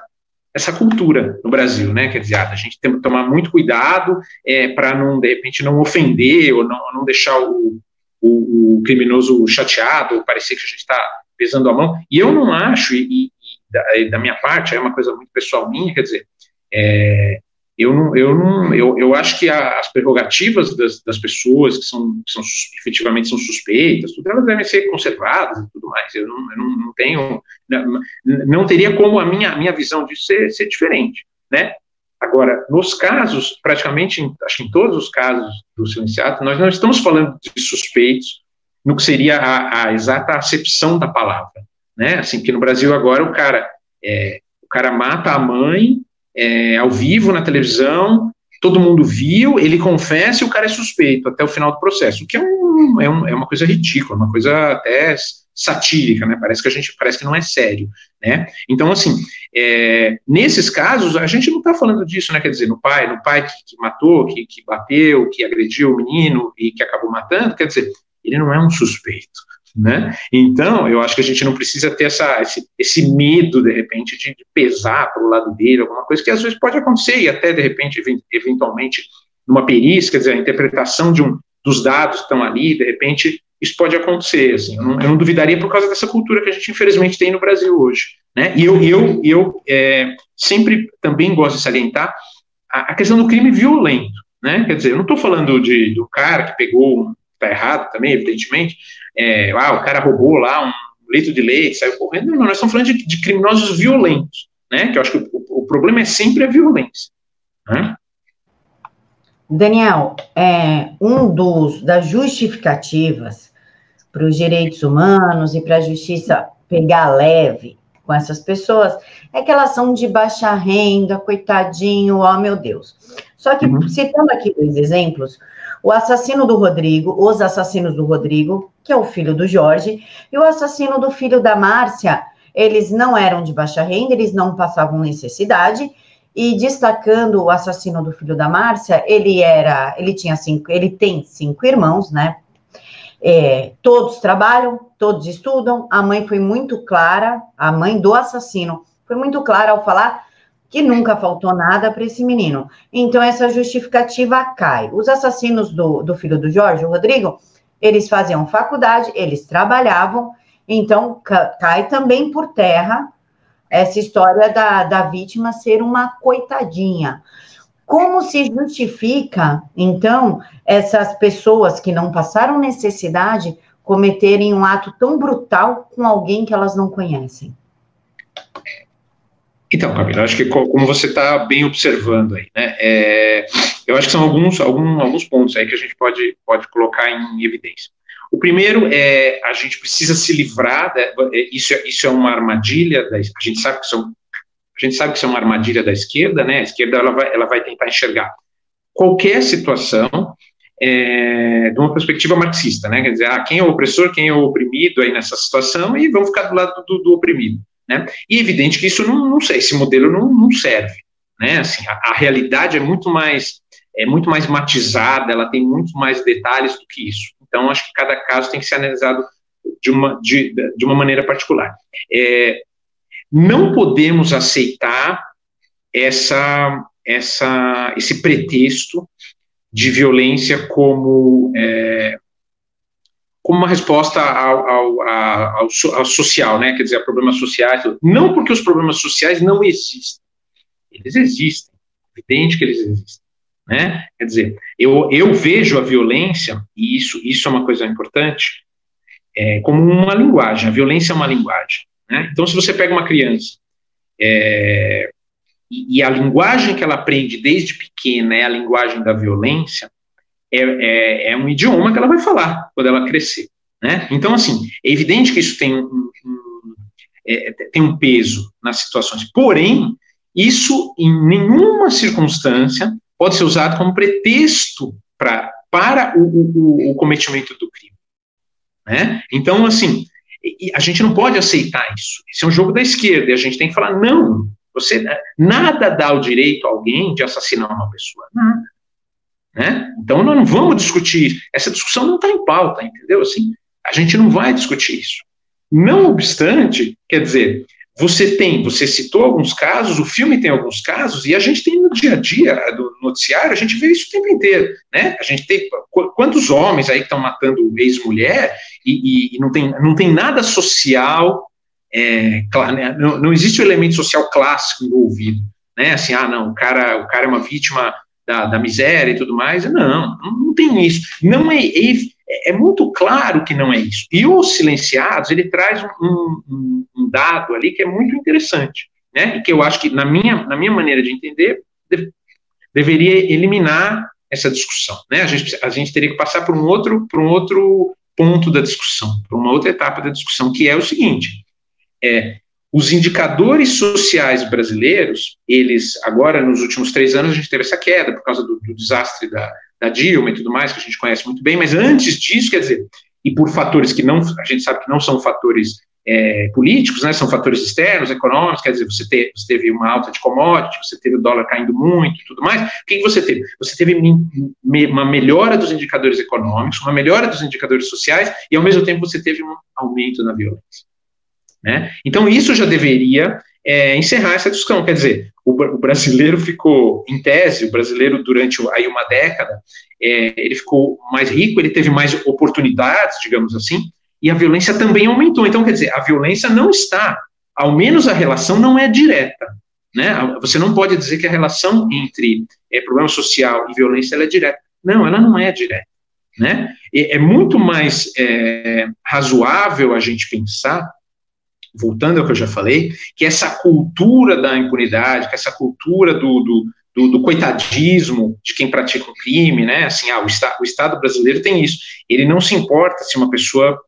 essa cultura no Brasil, né? Quer dizer, a gente tem que tomar muito cuidado é, para não, de repente, não ofender ou não, não deixar o, o, o, criminoso chateado ou parecer que a gente está pesando a mão. E eu não acho, e, e da, da, minha parte, é uma coisa muito pessoal minha, quer dizer, é, eu não, eu não, eu, eu acho que a, as prerrogativas das, das pessoas que são, que são efetivamente são suspeitas, tudo, elas devem ser conservadas e tudo mais. Eu não, eu não, não tenho, não, não, teria como a minha, minha visão disso ser, ser diferente, né? Agora, nos casos, praticamente, acho que em todos os casos do silenciado, nós não estamos falando de suspeitos no que seria a, a exata acepção da palavra, né? Assim, que no Brasil agora o cara, é, o cara mata a mãe é, ao vivo na televisão, todo mundo viu, ele confessa e o cara é suspeito até o final do processo, o que é, um, é, um, é uma coisa ridícula, uma coisa até satírica, né? Parece que a gente parece que não é sério, né? Então, assim, é, nesses casos a gente não está falando disso, né? Quer dizer, no pai, no pai que, que matou, que, que bateu, que agrediu o menino e que acabou matando, quer dizer, ele não é um suspeito né? Então, eu acho que a gente não precisa ter essa, esse, esse medo, de repente, de, de pesar para o lado dele, alguma coisa que às vezes pode acontecer, e até, de repente, eventualmente, numa perícia, quer dizer, a interpretação de um, dos dados que estão ali, de repente, isso pode acontecer, assim, eu não, eu não, duvidaria por causa dessa cultura que a gente, infelizmente, tem no Brasil hoje, né? E eu, eu, eu é, sempre também gosto de salientar a, a questão do crime violento, né? Quer dizer, eu não estou falando de, do cara que pegou, está errado também, evidentemente, é, ah, o cara roubou lá um litro de leite, saiu correndo, não, nós estamos falando de, de criminosos violentos, né? Que eu acho que o, o problema é sempre a violência, né? Daniel, é, um dos das justificativas para os direitos humanos e para a justiça pegar leve com essas pessoas é que elas são de baixa renda, coitadinho, ó oh, meu Deus. Só que, uhum. citando aqui dois exemplos, o assassino do Rodrigo, os assassinos do Rodrigo, que é o filho do Jorge, e o assassino do filho da Márcia, eles não eram de baixa renda, eles não passavam necessidade, e destacando o assassino do filho da Márcia, ele era, ele tinha cinco, ele tem cinco irmãos, né? É, todos trabalham, todos estudam. A mãe foi muito clara, a mãe do assassino foi muito clara ao falar que nunca faltou nada para esse menino. Então, essa justificativa cai. Os assassinos do, do filho do Jorge, o Rodrigo, eles faziam faculdade, eles trabalhavam, então cai também por terra essa história da, da vítima ser uma coitadinha. Como se justifica, então, essas pessoas que não passaram necessidade cometerem um ato tão brutal com alguém que elas não conhecem? Então, Camila, acho que como você está bem observando aí, né, é, eu acho que são alguns, alguns, alguns pontos aí que a gente pode, pode colocar em evidência. O primeiro é a gente precisa se livrar, da, é, isso, é, isso é uma armadilha, da, a gente sabe que são a gente sabe que isso é uma armadilha da esquerda, né? A esquerda ela vai, ela vai tentar enxergar qualquer situação é, de uma perspectiva marxista, né? Quer dizer, ah, quem é o opressor, quem é o oprimido aí nessa situação e vamos ficar do lado do, do oprimido, né? E evidente que isso não, não esse modelo não, não serve, né? Assim, a, a realidade é muito mais é muito mais matizada, ela tem muito mais detalhes do que isso. Então, acho que cada caso tem que ser analisado de uma, de, de uma maneira particular. É, não podemos aceitar essa, essa, esse pretexto de violência como, é, como uma resposta ao, ao, ao, ao, social, né? quer dizer, a problemas sociais. Não porque os problemas sociais não existem. Eles existem. É evidente que eles existem. Né? Quer dizer, eu, eu vejo a violência, e isso, isso é uma coisa importante, é, como uma linguagem. A violência é uma linguagem. Né? Então, se você pega uma criança é, e, e, a linguagem que ela aprende desde pequena é a linguagem da violência, é, é, é, um idioma que ela vai falar quando ela crescer. Né? Então, assim, é evidente que isso tem um, um, é, tem um peso nas situações. Porém, isso, em nenhuma circunstância, pode ser usado como pretexto pra, para o, o, o cometimento do crime. Né? Então, assim, a gente não pode aceitar isso. Esse é um jogo da esquerda e a gente tem que falar: não, você nada dá o direito a alguém de assassinar uma pessoa. Nada. Né? Então, nós não vamos discutir. Essa discussão não está em pauta, entendeu? Assim, a gente não vai discutir isso. Não obstante, quer dizer, você tem, você citou alguns casos, o filme tem alguns casos, e a gente tem no dia a dia do noticiário, a gente vê isso o tempo inteiro, né? A gente tem quantos homens aí estão matando ex-mulher e, e, e, não, tem, não tem nada social, é, claro, né? não, não existe o elemento social clássico envolvido, né? Assim, ah, não, o cara, o cara é uma vítima da, da miséria e tudo mais, não, não, tem isso. Não é, é é, muito claro que não é isso. E os silenciados, ele traz um, um, um dado ali que é muito interessante, né? E que eu acho que, na minha, na minha maneira de entender, de, deveria eliminar essa discussão, né? A gente, a gente teria que passar por um outro, por um outro ponto da discussão, por uma outra etapa da discussão, que é o seguinte: é, os indicadores sociais brasileiros, eles, agora, nos últimos três anos, a gente teve essa queda por causa do, do desastre da, da Dilma e tudo mais, que a gente conhece muito bem, mas antes disso, quer dizer, e por fatores que não, a gente sabe que não são fatores é, políticos, né, são fatores externos, econômicos, quer dizer, você, te, você, teve uma alta de commodity, você teve o dólar caindo muito e tudo mais, o que, que você teve? Você teve uma melhora dos indicadores econômicos, uma melhora dos indicadores sociais, e ao mesmo tempo você teve um aumento na violência. Né? Então, isso já deveria é, encerrar essa discussão. Quer dizer, o, o, brasileiro ficou, em tese, o brasileiro durante aí uma década, é, ele ficou mais rico, ele teve mais oportunidades, digamos assim, e a violência também aumentou. Então, quer dizer, a violência não está, ao menos a relação não é direta, Né? Você não pode dizer que a relação entre é, problema social e violência é direta. Não, ela não é direta. Né? É, é muito mais é, razoável a gente pensar, voltando ao que eu já falei, que essa cultura da impunidade, que essa cultura do, do, do, do coitadismo de quem pratica o crime, né? Assim, ah, o, o Estado brasileiro tem isso. Ele não se importa se uma pessoa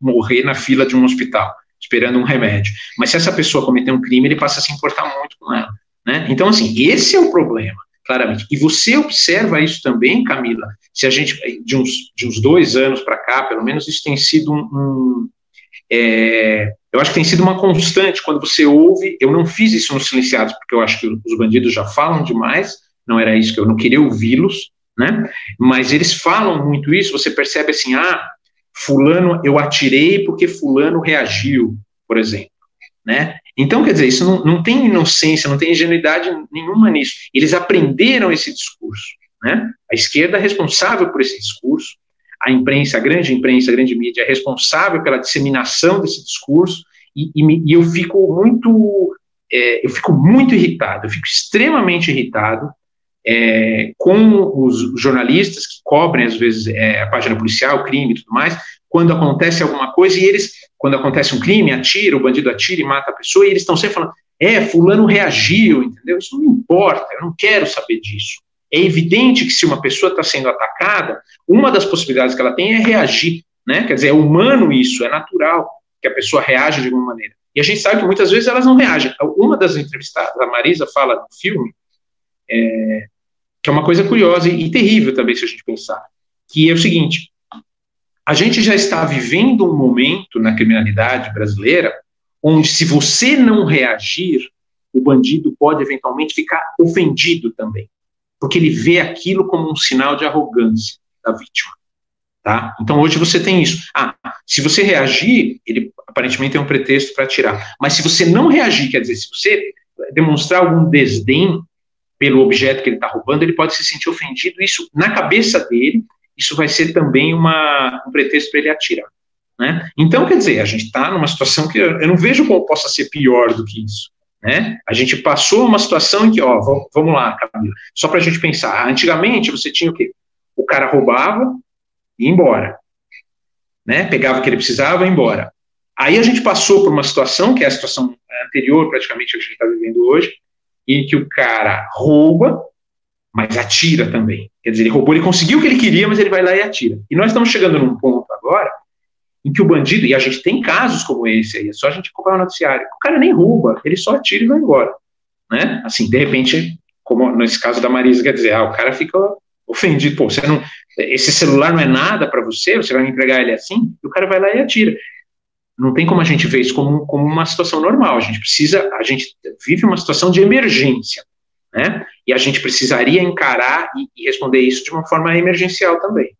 morrer na fila de um hospital esperando um remédio. Mas se essa pessoa cometer um crime, ele passa a se importar muito com ela. Né? Então, assim, esse é o problema, claramente. E você observa isso também, Camila, se a gente, de uns, de uns dois anos para cá, pelo menos, isso tem sido um. um é, eu acho que tem sido uma constante quando você ouve. Eu não fiz isso nos silenciados, porque eu acho que os bandidos já falam demais, não era isso que eu não queria ouvi-los, né? Mas eles falam muito isso, você percebe assim, ah, fulano, eu atirei porque fulano reagiu, por exemplo, né? Então, quer dizer, isso não, não tem inocência, não tem ingenuidade nenhuma nisso. Eles aprenderam esse discurso, né? A esquerda é responsável por esse discurso, a imprensa, a grande imprensa, a grande mídia é responsável pela disseminação desse discurso, e, e, e eu fico muito, é, eu fico muito irritado, eu fico extremamente irritado é, com os jornalistas que cobrem, às vezes, é, a página policial, o crime e tudo mais, quando acontece alguma coisa e eles, quando acontece um crime, atira, o bandido atira e mata a pessoa, e eles estão sempre falando, é, fulano reagiu, entendeu? Isso não importa, eu não quero saber disso. É evidente que se uma pessoa está sendo atacada, uma das possibilidades que ela tem é reagir, né? Quer dizer, é humano isso, é natural que a pessoa reaja de alguma maneira. E a gente sabe que muitas vezes elas não reagem. Uma das entrevistadas, a Marisa, fala no filme, é, que é uma coisa curiosa e, e terrível também, se a gente pensar, que é o seguinte: a gente já está vivendo um momento na criminalidade brasileira onde, se você não reagir, o bandido pode eventualmente ficar ofendido também, porque ele vê aquilo como um sinal de arrogância da vítima. Tá? Então hoje você tem isso. Ah, se você reagir, ele aparentemente tem um pretexto para atirar. Mas se você não reagir, quer dizer, se você demonstrar algum desdém pelo objeto que ele está roubando, ele pode se sentir ofendido. Isso, na cabeça dele, isso vai ser também uma, um pretexto para ele atirar. Né? Então, quer dizer, a gente está numa situação que eu, eu não vejo como possa ser pior do que isso. Né? A gente passou uma situação em que, ó, vamos lá, Camila, só para a gente pensar. Antigamente você tinha o quê? O cara roubava e ia embora. Né? Pegava o que ele precisava e ia embora. Aí a gente passou por uma situação, que é a situação anterior, praticamente, que a gente está vivendo hoje, em que o cara rouba, mas atira também. Quer dizer, ele roubou, ele conseguiu o que ele queria, mas ele vai lá e atira. E nós estamos chegando num ponto em que o bandido, e a gente tem casos como esse aí, é só a gente acompanhar o noticiário, o cara nem rouba, ele só atira e vai embora. Né? Assim, de repente, como nesse caso da Marisa, quer dizer, ah, o cara fica ofendido, pô, você não, esse celular não é nada para você, você vai me entregar ele assim, e o cara vai lá e atira não tem como a gente ver isso como, como uma situação normal. A gente precisa, a gente vive uma situação de emergência, né? E a gente precisaria encarar e, e responder isso de uma forma emergencial também.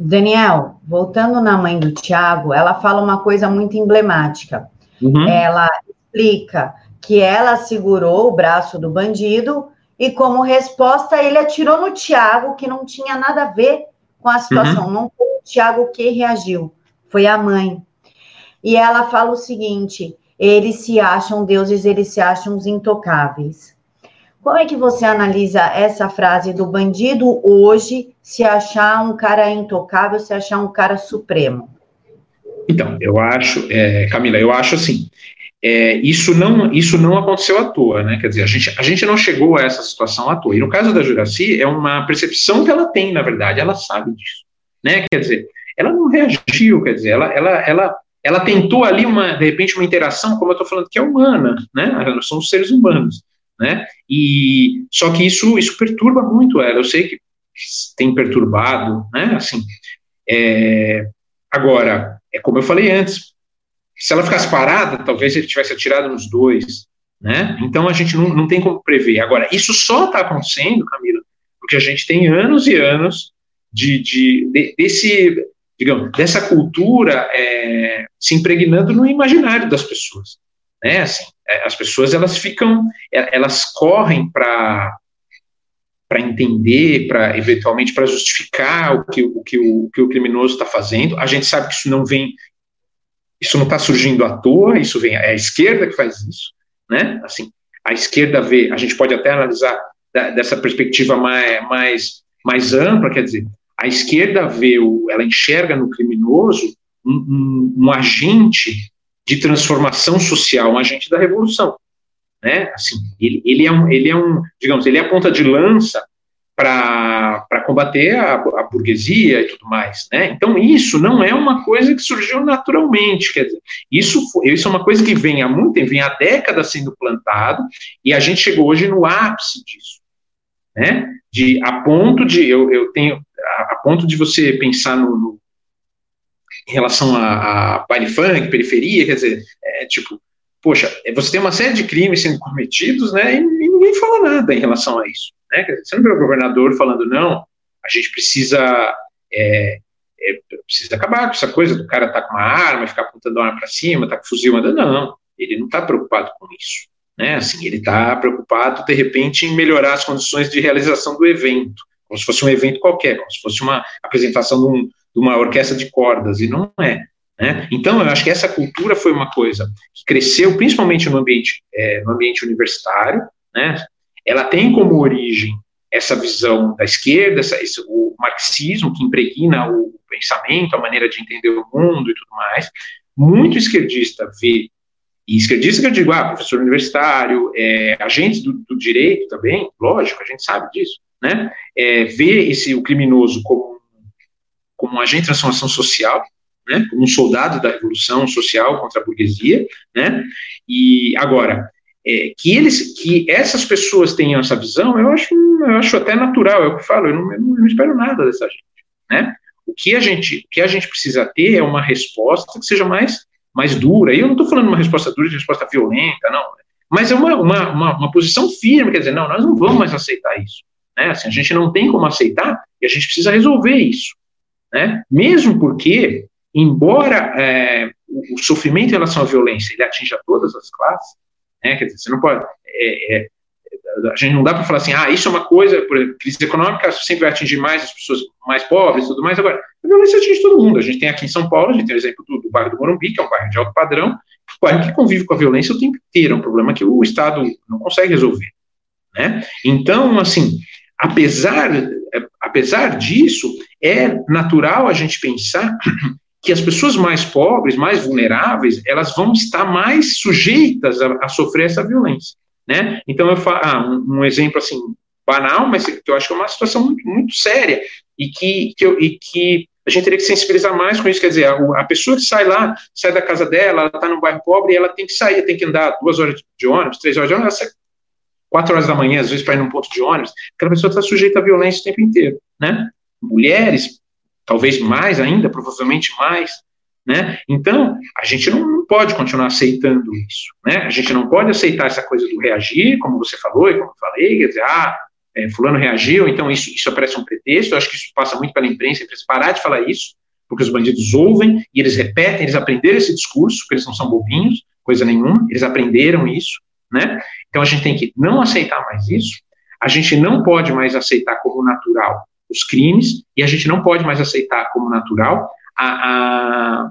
Daniel, voltando na mãe do Tiago, ela fala uma coisa muito emblemática. Uhum. Ela explica que ela segurou o braço do bandido e, como resposta, ele atirou no Tiago, que não tinha nada a ver com a situação. Uhum. Não foi o Tiago que reagiu foi a mãe. E ela fala o seguinte: eles se acham deuses, eles se acham os intocáveis. Como é que você analisa essa frase do bandido hoje se achar um cara intocável, se achar um cara supremo? Então, eu acho, é, Camila, eu acho assim, é, isso, não, isso não aconteceu à toa, né? Quer dizer, a gente, a gente não chegou a essa situação à toa. E no caso da Juraci, é uma percepção que ela tem, na verdade, ela sabe disso. Né? Quer dizer, ela não reagiu, quer dizer, ela, ela, ela, ela tentou ali, uma, de repente, uma interação, como eu estou falando, que é humana, né? Nós somos seres humanos, né? E, só que isso, isso perturba muito ela, eu sei que tem perturbado, né? Assim, é, agora, é como eu falei antes, se ela ficasse parada, talvez ele tivesse atirado nos dois, né? Então a gente não, não tem como prever. Agora, isso só está acontecendo, Camila, porque a gente tem anos e anos de, de, de, desse digamos, dessa cultura é, se impregnando no imaginário das pessoas. Né? Assim, as pessoas elas ficam, é, elas correm para para entender, para eventualmente para justificar o que o, que o, que o criminoso está fazendo. A gente sabe que isso não vem, isso não está surgindo à toa, isso vem é a esquerda que faz isso, né? Assim, a esquerda vê, a gente pode até analisar da, dessa perspectiva mais, mais, mais ampla, quer dizer, a esquerda vê, o, ela enxerga no criminoso um, um, um agente de transformação social, um agente da revolução, né? Assim, ele, ele, é um, ele é um, digamos, ele é a ponta de lança para combater a, a, burguesia e tudo mais, né? Então isso não é uma coisa que surgiu naturalmente, quer dizer, isso, isso é uma coisa que vem há muito tempo, vem há décadas sendo plantado e a gente chegou hoje no ápice disso, né? De a ponto de eu, eu tenho a, a ponto de você pensar no, no em relação a, a baile funk, periferia, quer dizer, é tipo poxa, você tem uma série de crimes sendo cometidos, né, e, e ninguém fala nada em relação a isso. Né? Você não vê o governador falando, não, a gente precisa, é, é, precisa acabar com essa coisa do cara estar tá com uma arma ficar apontando a arma para cima, tá com fuzil, mas não, ele não está preocupado com isso. Né? Assim, ele está preocupado, de repente, em melhorar as condições de realização do evento, como se fosse um evento qualquer, como se fosse uma apresentação de, um, de uma orquestra de cordas, e não é. Né? Então, eu acho que essa cultura foi uma coisa que cresceu principalmente no ambiente, é, no ambiente universitário, né? ela tem como origem essa visão da esquerda, essa, esse, o marxismo que impregna o pensamento, a maneira de entender o mundo e tudo mais. Muito esquerdista vê, e esquerdista que eu digo, ah, professor universitário, é, agentes do, do, direito também, lógico, a gente sabe disso, né? É, vê esse, o criminoso como, como um agente de transformação social, né, como um soldado da revolução social contra a burguesia, né, e agora, é, que eles, que essas pessoas tenham essa visão, eu acho, eu acho até natural, é o que eu falo, eu não, eu não espero nada dessa gente, né? O que a gente, o que a gente precisa ter é uma resposta que seja mais, mais dura. E eu não estou falando uma resposta dura, de resposta violenta, não. Mas é uma, uma, uma, uma, posição firme, quer dizer, não, nós não vamos mais aceitar isso. Né? Assim, a gente não tem como aceitar e a gente precisa resolver isso. Né? Mesmo porque, embora é, o, sofrimento em relação à violência ele atinja todas as classes, né? Quer dizer, você não pode. É, é, a gente não dá para falar assim, ah, isso é uma coisa, por exemplo, crise econômica sempre vai atingir mais as pessoas mais pobres tudo mais. Agora, a violência atinge todo mundo. A gente tem aqui em São Paulo, a gente tem o exemplo do, do bairro do Morumbi, que é um bairro de alto padrão, um bairro que convive com a violência o tempo inteiro. É um problema que o Estado não consegue resolver. Né? Então, assim, apesar, apesar disso, é natural a gente pensar que as pessoas mais pobres, mais vulneráveis, elas vão estar mais sujeitas a, a sofrer essa violência, né? Então eu falo, ah, um, um, exemplo assim banal, mas que eu acho que é uma situação muito, muito séria e que, que, eu, e que a gente teria que sensibilizar mais com isso, quer dizer, a, pessoa que sai lá, sai da casa dela, ela está num bairro pobre e ela tem que sair, tem que andar duas horas de ônibus, três horas de ônibus, quatro horas da manhã, às vezes para ir num ponto de ônibus, aquela pessoa está sujeita à violência o tempo inteiro, né? Mulheres, talvez mais ainda, provavelmente mais, né? Então, a gente não pode continuar aceitando isso, né? A gente não pode aceitar essa coisa do reagir, como você falou e como eu falei, quer dizer, ah, é, fulano reagiu, então isso, isso aparece um pretexto, eu acho que isso passa muito pela imprensa, a imprensa parar de falar isso, porque os bandidos ouvem e eles repetem, eles aprenderam esse discurso, porque eles não são bobinhos, coisa nenhuma, eles aprenderam isso, né? Então a gente tem que não aceitar mais isso, a gente não pode mais aceitar como natural os crimes, e a gente não pode mais aceitar como natural a, a,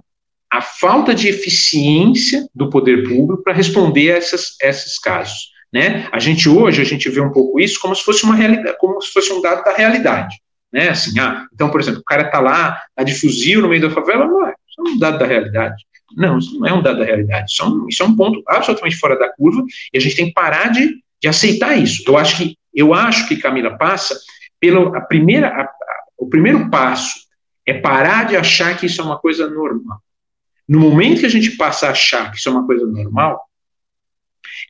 a falta de eficiência do poder público para responder a essas, esses casos. Né? A gente hoje a gente vê um pouco isso como se fosse uma realidade, como se fosse um dado da realidade. Né? Assim, ah, então, por exemplo, o cara está lá, está de fuzil no meio da favela, não é, isso é um dado da realidade. Não, isso não é um dado da realidade, isso é um, isso é um ponto absolutamente fora da curva, e a gente tem que parar de, de aceitar isso. Eu acho que, eu acho que Camila passa pelo a primeira, a, a, o primeiro passo é parar de achar que isso é uma coisa normal. No momento que a gente passa a achar que isso é uma coisa normal,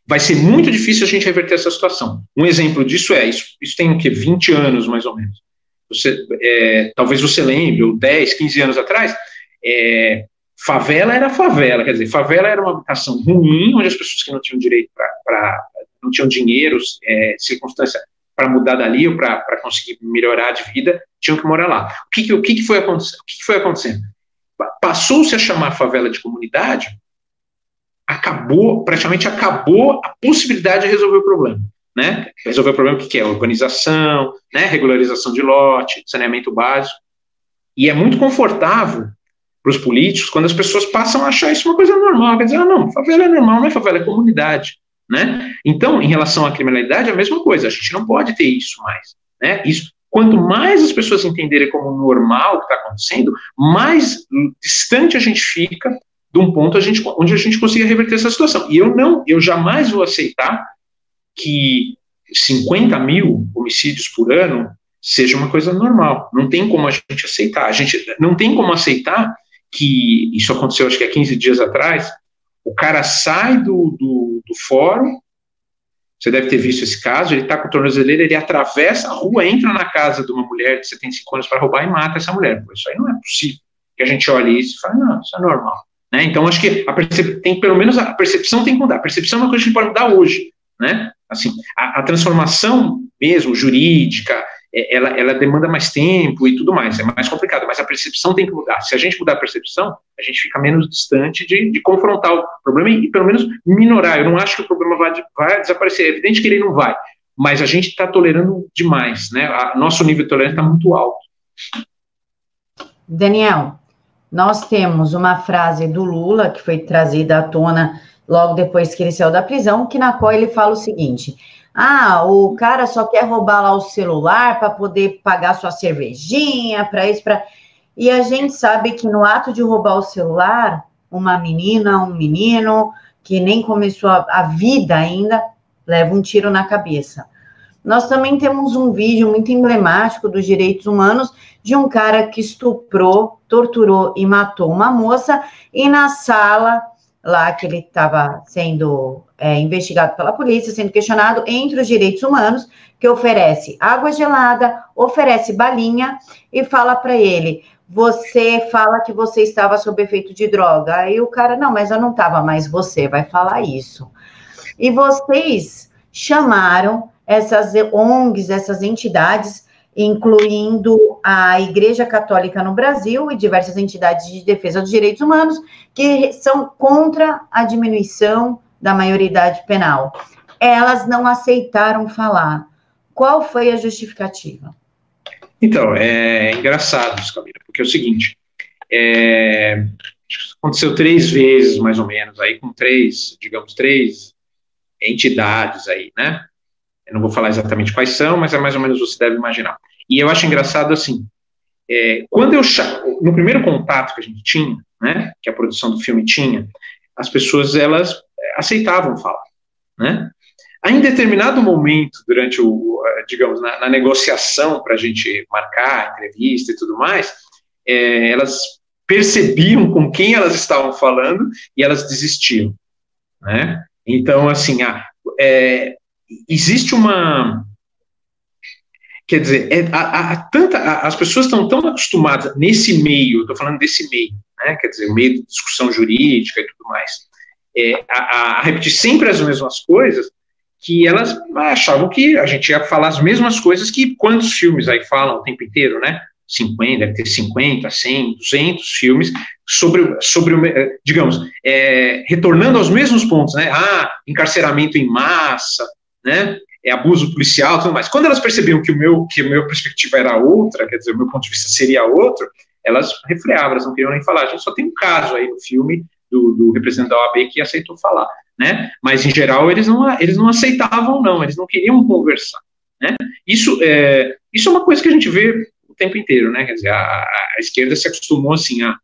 vai ser muito difícil a gente reverter essa situação. Um exemplo disso é, isso, isso tem o quê? 20 anos, mais ou menos. Você, é, talvez você lembre, ou 10, 15 anos atrás, é, favela era favela, quer dizer, favela era uma habitação ruim, onde as pessoas que não tinham direito para, não tinham dinheiro, é, circunstância para mudar dali ou para conseguir melhorar de vida, tinham que morar lá. O que, que, o que, que, foi, acontecendo? O que, que foi acontecendo? Passou-se a chamar favela de comunidade, acabou, praticamente acabou a possibilidade de resolver o problema. Né? Resolver o problema que, que é urbanização, né? regularização de lote, saneamento básico. E é muito confortável para os políticos quando as pessoas passam a achar isso uma coisa normal. Quer dizer, ah, não, favela é normal, não é favela, é comunidade. Né? Então, em relação à criminalidade, é a mesma coisa, a gente não pode ter isso mais, né? Isso, quanto mais as pessoas entenderem como normal o que está acontecendo, mais distante a gente fica de um ponto a gente, onde a gente consiga reverter essa situação. E eu não, eu jamais vou aceitar que 50 mil homicídios por ano seja uma coisa normal. Não tem como a gente aceitar. A gente não tem como aceitar que isso aconteceu, acho que há 15 dias atrás. O cara sai do, do, do fórum, você deve ter visto esse caso, ele está com o tornozeleiro, ele atravessa a rua, entra na casa de uma mulher de 75 anos para roubar e mata essa mulher. Pô, isso aí não é possível. Que a gente olhe isso e fala, não, isso é normal. Né? Então, acho que a percep... tem pelo menos a percepção tem que mudar. A percepção é uma coisa que a gente pode mudar hoje. Né? Assim, a, a transformação mesmo jurídica, ela, ela demanda mais tempo e tudo mais, é mais complicado, mas a percepção tem que mudar. Se a gente mudar a percepção, a gente fica menos distante de, de confrontar o problema e, e, pelo menos minorar. Eu não acho que o problema vai, vai desaparecer, é evidente que ele não vai, mas a gente está tolerando demais, né? A, nosso nível de tolerância está muito alto. Daniel, nós temos uma frase do Lula que foi trazida à tona logo depois que ele saiu da prisão, que na qual ele fala o seguinte: ah, o cara só quer roubar lá o celular para poder pagar sua cervejinha, para isso, para. E a gente sabe que no ato de roubar o celular, uma menina, um menino que nem começou a, a vida ainda, leva um tiro na cabeça. Nós também temos um vídeo muito emblemático dos direitos humanos de um cara que estuprou, torturou e matou uma moça, e na sala lá que ele estava sendo é, investigado pela polícia, sendo questionado entre os direitos humanos, que oferece água gelada, oferece balinha e fala para ele: você fala que você estava sob efeito de droga. Aí o cara, não, mas eu não estava, mas você vai falar isso. E vocês chamaram essas ONGs, essas entidades, incluindo a Igreja Católica no Brasil e diversas entidades de defesa dos direitos humanos, que são contra a diminuição da maioridade penal. Elas não aceitaram falar. Qual foi a justificativa? Então, é engraçado isso, Camila, porque é o seguinte, é, aconteceu três vezes, mais ou menos, aí com três, digamos, três entidades aí, né? Eu não vou falar exatamente quais são, mas é mais ou menos você deve imaginar. E eu acho engraçado assim, é, quando eu no primeiro contato que a gente tinha, né, que a produção do filme tinha, as pessoas elas aceitavam falar, né? Em determinado momento, durante o, digamos, na, na negociação para a gente marcar a entrevista e tudo mais, é, elas percebiam com quem elas estavam falando e elas desistiam, né? Então, assim, ah, é, existe uma Quer dizer, é, a, a, tanta, a, as pessoas estão tão acostumadas nesse meio, estou falando desse meio, né, quer dizer, meio de discussão jurídica e tudo mais, é, a, repetir sempre as mesmas coisas, que elas achavam que a gente ia falar as mesmas coisas que quantos filmes aí falam o tempo inteiro, né? 50, deve ter 50, 100, 200 filmes sobre, sobre digamos, é, retornando aos mesmos pontos, né? Ah, encarceramento em massa, né? é, abuso policial, tudo mais. Quando elas percebiam que o meu que a minha perspectiva era outra, quer dizer, o meu ponto de vista seria outro, elas refreavam, elas não queriam nem falar. A gente só tem um caso aí no filme do, do representante da OAB que aceitou falar, né? Mas em geral eles não eles não aceitavam não, eles não queriam conversar, né? Isso é isso é uma coisa que a gente vê o tempo inteiro, né? Quer dizer, a, a esquerda se acostumou assim a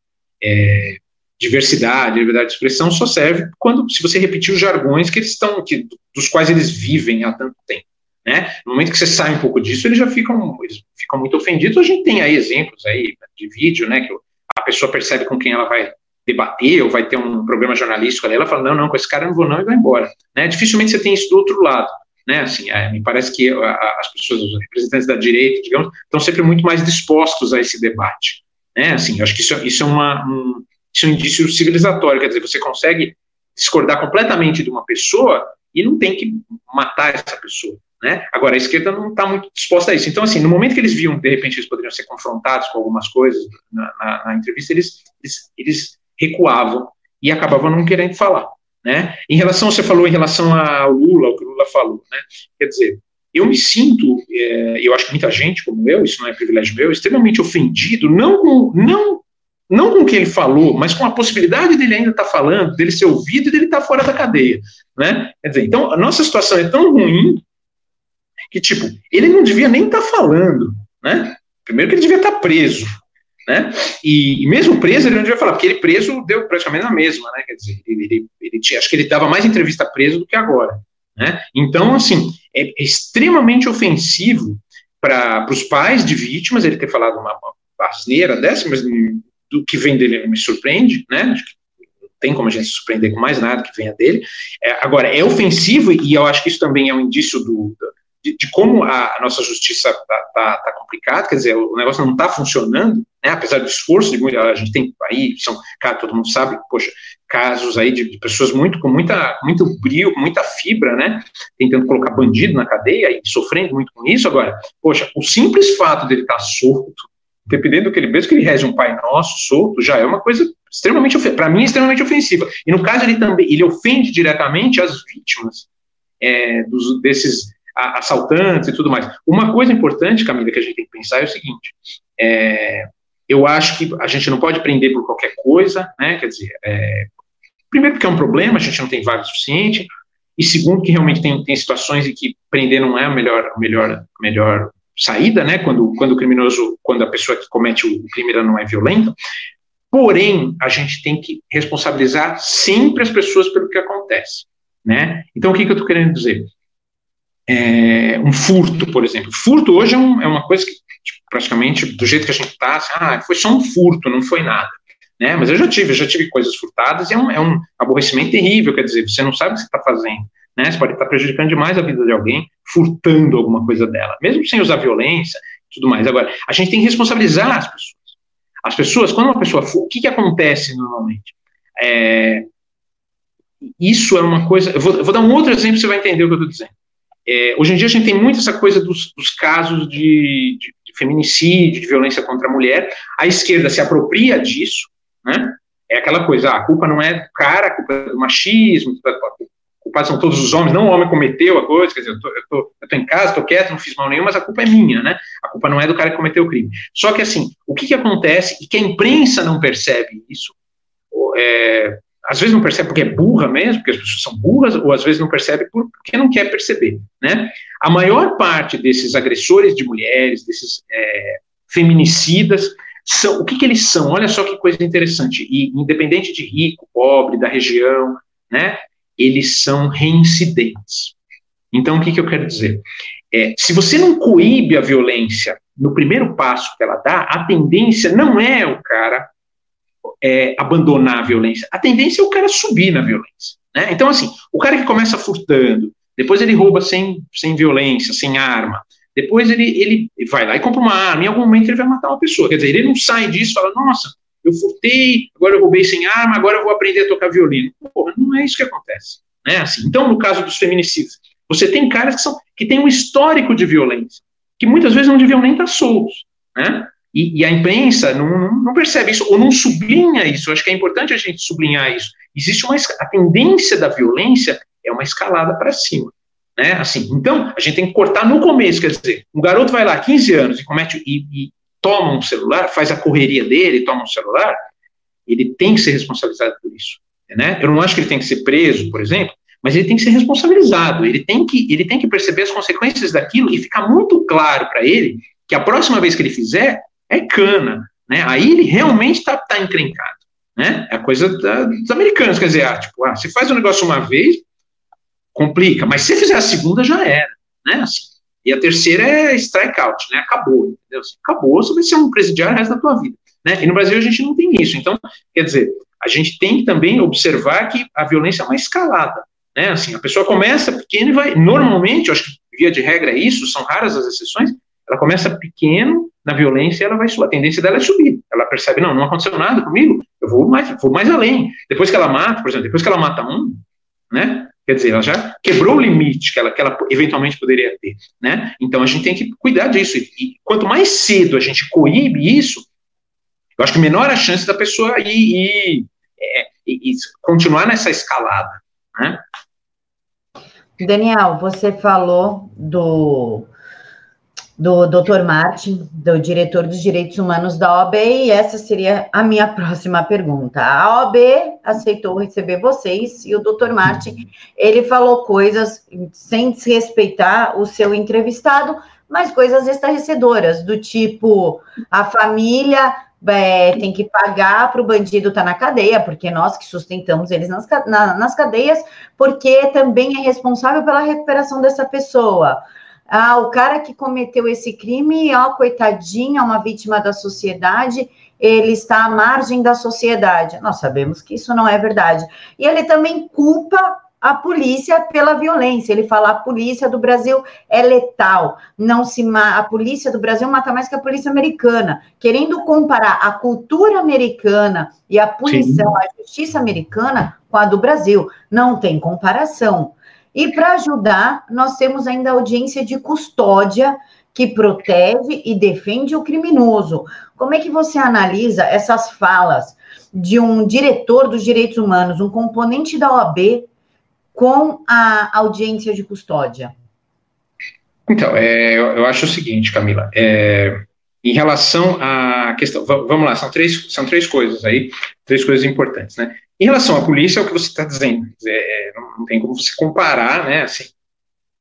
é, diversidade, liberdade de expressão só serve quando se você repetir os jargões que eles estão, que, dos quais eles vivem há tanto tempo. Né? No momento que você sai um pouco disso, eles já ficam, eles ficam muito ofendidos. A gente tem aí exemplos aí de vídeo, né, que a pessoa percebe com quem ela vai debater ou vai ter um programa jornalístico ali, ela fala, não, não, com esse cara eu não vou não e vai embora. Né? Dificilmente você tem isso do outro lado. Né, assim, é, me parece que a, as pessoas, os representantes da direita, digamos, estão sempre muito mais dispostos a esse debate. Né, assim, eu acho que isso, isso é uma, um, isso é um indício civilizatório, quer dizer, você consegue discordar completamente de uma pessoa e não tem que matar essa pessoa. Né? Agora, a esquerda não está muito disposta a isso. Então, assim, no momento que eles viam, de repente, eles poderiam ser confrontados com algumas coisas na, na, na entrevista, eles, eles, eles, recuavam e acabavam não querendo falar. Né? Em relação, você falou em relação ao Lula, o que o Lula falou, né? quer dizer, eu me sinto, é, eu acho que muita gente, como eu, isso não é privilégio meu, extremamente ofendido, não, não não com o que ele falou, mas com a possibilidade dele ainda estar tá falando, dele ser ouvido e dele estar tá fora da cadeia, né? Quer dizer, então a nossa situação é tão ruim que, tipo, ele não devia nem estar tá falando, né? Primeiro que ele devia estar tá preso, né? E, e, mesmo preso, ele não devia falar, porque ele preso deu praticamente a mesma, né? Quer dizer, ele, ele, ele tinha, acho que ele dava mais entrevista preso do que agora, né? Então, assim, é, extremamente ofensivo para os pais de vítimas ele ter falado uma, uma asneira dessa, mas do que vem dele me surpreende, né? Acho que não tem como a gente se surpreender com mais nada que venha dele. É, agora, é ofensivo, e eu acho que isso também é um indício do, de, de como a, nossa justiça está tá, tá complicada, quer dizer, o negócio não está funcionando, né, apesar do esforço de muita, a gente tem aí, são, cara, todo mundo sabe, poxa, casos aí de, de, pessoas muito com muita, muito brilho, muita fibra, né, tentando colocar bandido na cadeia e sofrendo muito com isso, agora, poxa, o simples fato dele estar tá solto, dependendo do que ele, mesmo que ele reze um Pai Nosso solto, já é uma coisa extremamente, para mim, extremamente ofensiva, e no caso ele também, ele ofende diretamente as vítimas é, dos, desses assaltantes e tudo mais. Uma coisa importante, Camila, que a gente tem que pensar é o seguinte: é, eu acho que a gente não pode prender por qualquer coisa, né? Quer dizer, é, primeiro porque é um problema, a gente não tem vaga suficiente, e segundo que realmente tem, tem situações em que prender não é a melhor, melhor, melhor saída, né? Quando, quando o criminoso, quando a pessoa que comete o crime não é violenta. Porém, a gente tem que responsabilizar sempre as pessoas pelo que acontece, né? Então, o que, que eu estou querendo dizer? é, um furto, por exemplo. Furto hoje é, um, é uma coisa que, tipo, praticamente, do jeito que a gente está, assim, ah, foi só um furto, não foi nada. Né? Mas eu já tive, eu já tive coisas furtadas e é um, é um aborrecimento terrível, quer dizer, você não sabe o que você está fazendo. Né? Você pode estar prejudicando demais a vida de alguém, furtando alguma coisa dela, mesmo sem usar violência tudo mais. Agora, a gente tem que responsabilizar as pessoas. As pessoas, quando uma pessoa o que, que acontece normalmente? É, isso é uma coisa. Eu vou, eu vou, dar um outro exemplo, você vai entender o que eu estou dizendo. É, hoje em dia a gente tem muito essa coisa dos, dos casos de, de, de, feminicídio, de violência contra a mulher. A esquerda se apropria disso, né? É aquela coisa, ah, a culpa não é do cara, a culpa é do machismo, a culpa são todos os homens, não o homem cometeu a coisa, quer dizer, eu tô, eu tô, eu tô em casa, tô quieto, não fiz mal nenhum, mas a culpa é minha, né? A culpa não é do cara que cometeu o crime. Só que assim, o que que acontece, e que a imprensa não percebe isso, é, às vezes não percebe porque é burra mesmo, porque as pessoas são burras, ou às vezes não percebe porque não quer perceber, né? A maior parte desses agressores de mulheres, desses é, feminicidas, são, o que, que eles são? Olha só que coisa interessante, e independente de rico, pobre, da região, né? Eles são reincidentes. Então, o que, que eu quero dizer? É, se você não coíbe a violência no primeiro passo que ela dá, a tendência não é o cara é, abandonar a violência. A tendência é o cara subir na violência. Né? Então, assim, o cara que começa furtando, depois ele rouba sem, sem violência, sem arma, depois ele, ele vai lá e compra uma arma, em algum momento ele vai matar uma pessoa. Quer dizer, ele não sai disso e fala, nossa, eu furtei, agora eu roubei sem arma, agora eu vou aprender a tocar violino. Porra, não é isso que acontece. Né? Assim, então, no caso dos feminicídios, você tem caras que, são, que têm um histórico de violência, que muitas vezes não deviam nem estar soltos. Né? E, e, a imprensa não, não, percebe isso, ou não sublinha isso. Eu acho que é importante a gente sublinhar isso. Existe uma a tendência da violência é uma escalada para cima. Né? Assim, então, a gente tem que cortar no começo, quer dizer, um garoto vai lá 15 anos e comete e, e toma um celular, faz a correria dele, toma um celular, ele tem que ser responsabilizado por isso. Né? Eu não acho que ele tem que ser preso, por exemplo, mas ele tem que ser responsabilizado, ele tem que, ele tem que perceber as consequências daquilo e ficar muito claro para ele que a próxima vez que ele fizer, é cana. Né? Aí ele realmente está tá encrencado. Né? É a coisa da, dos americanos, quer dizer, ah, tipo, ah, você faz um negócio uma vez, complica, mas se fizer a segunda, já era. Né? E a terceira é strikeout, né? Acabou, entendeu? Acabou, você vai ser um presidiário o resto da tua vida. Né? E no Brasil a gente não tem isso. Então, quer dizer, a gente tem que também observar que a violência é uma escalada. Né? Assim, a pessoa começa pequeno e vai. Normalmente, eu acho que via de regra é isso, são raras as exceções, ela começa pequeno na violência, ela vai subir. A tendência dela é subir. Ela percebe, não, não aconteceu nada comigo, eu vou mais, vou mais além. Depois que ela mata, por exemplo, depois que ela mata um, né? Quer dizer, ela já quebrou o limite que ela, que ela eventualmente poderia ter, né? Então a gente tem que cuidar disso. E, quanto mais cedo a gente coíbe isso, eu acho que menor a chance da pessoa ir, ir, é, ir continuar nessa escalada, né? Daniel, você falou do do Dr. Martin, do diretor dos direitos humanos da OAB, e essa seria a minha próxima pergunta. A OAB aceitou receber vocês e o Dr. Martin, ele falou coisas sem desrespeitar o seu entrevistado, mas coisas estarrecedoras, do tipo, a família é, tem que pagar para o bandido estar tá na cadeia, porque nós que sustentamos eles nas, na, nas cadeias, porque também é responsável pela recuperação dessa pessoa. Ah, o cara que cometeu esse crime, ó, coitadinho, é uma vítima da sociedade, ele está à margem da sociedade. Nós sabemos que isso não é verdade. E ele também culpa a polícia pela violência. Ele fala a polícia do Brasil é letal, não se a polícia do Brasil mata mais que a polícia americana, querendo comparar a cultura americana e a punição, Sim. a justiça americana com a do Brasil. Não tem comparação. E para ajudar, nós temos ainda a audiência de custódia, que protege e defende o criminoso. Como é que você analisa essas falas de um diretor dos direitos humanos, um componente da OAB, com a audiência de custódia? Então, é, eu, eu, acho o seguinte, Camila, é, em relação à questão, vamos lá, são três, são três coisas aí, três coisas importantes, né? Em relação à polícia, é o que você está dizendo, é, não tem como você comparar, né, assim,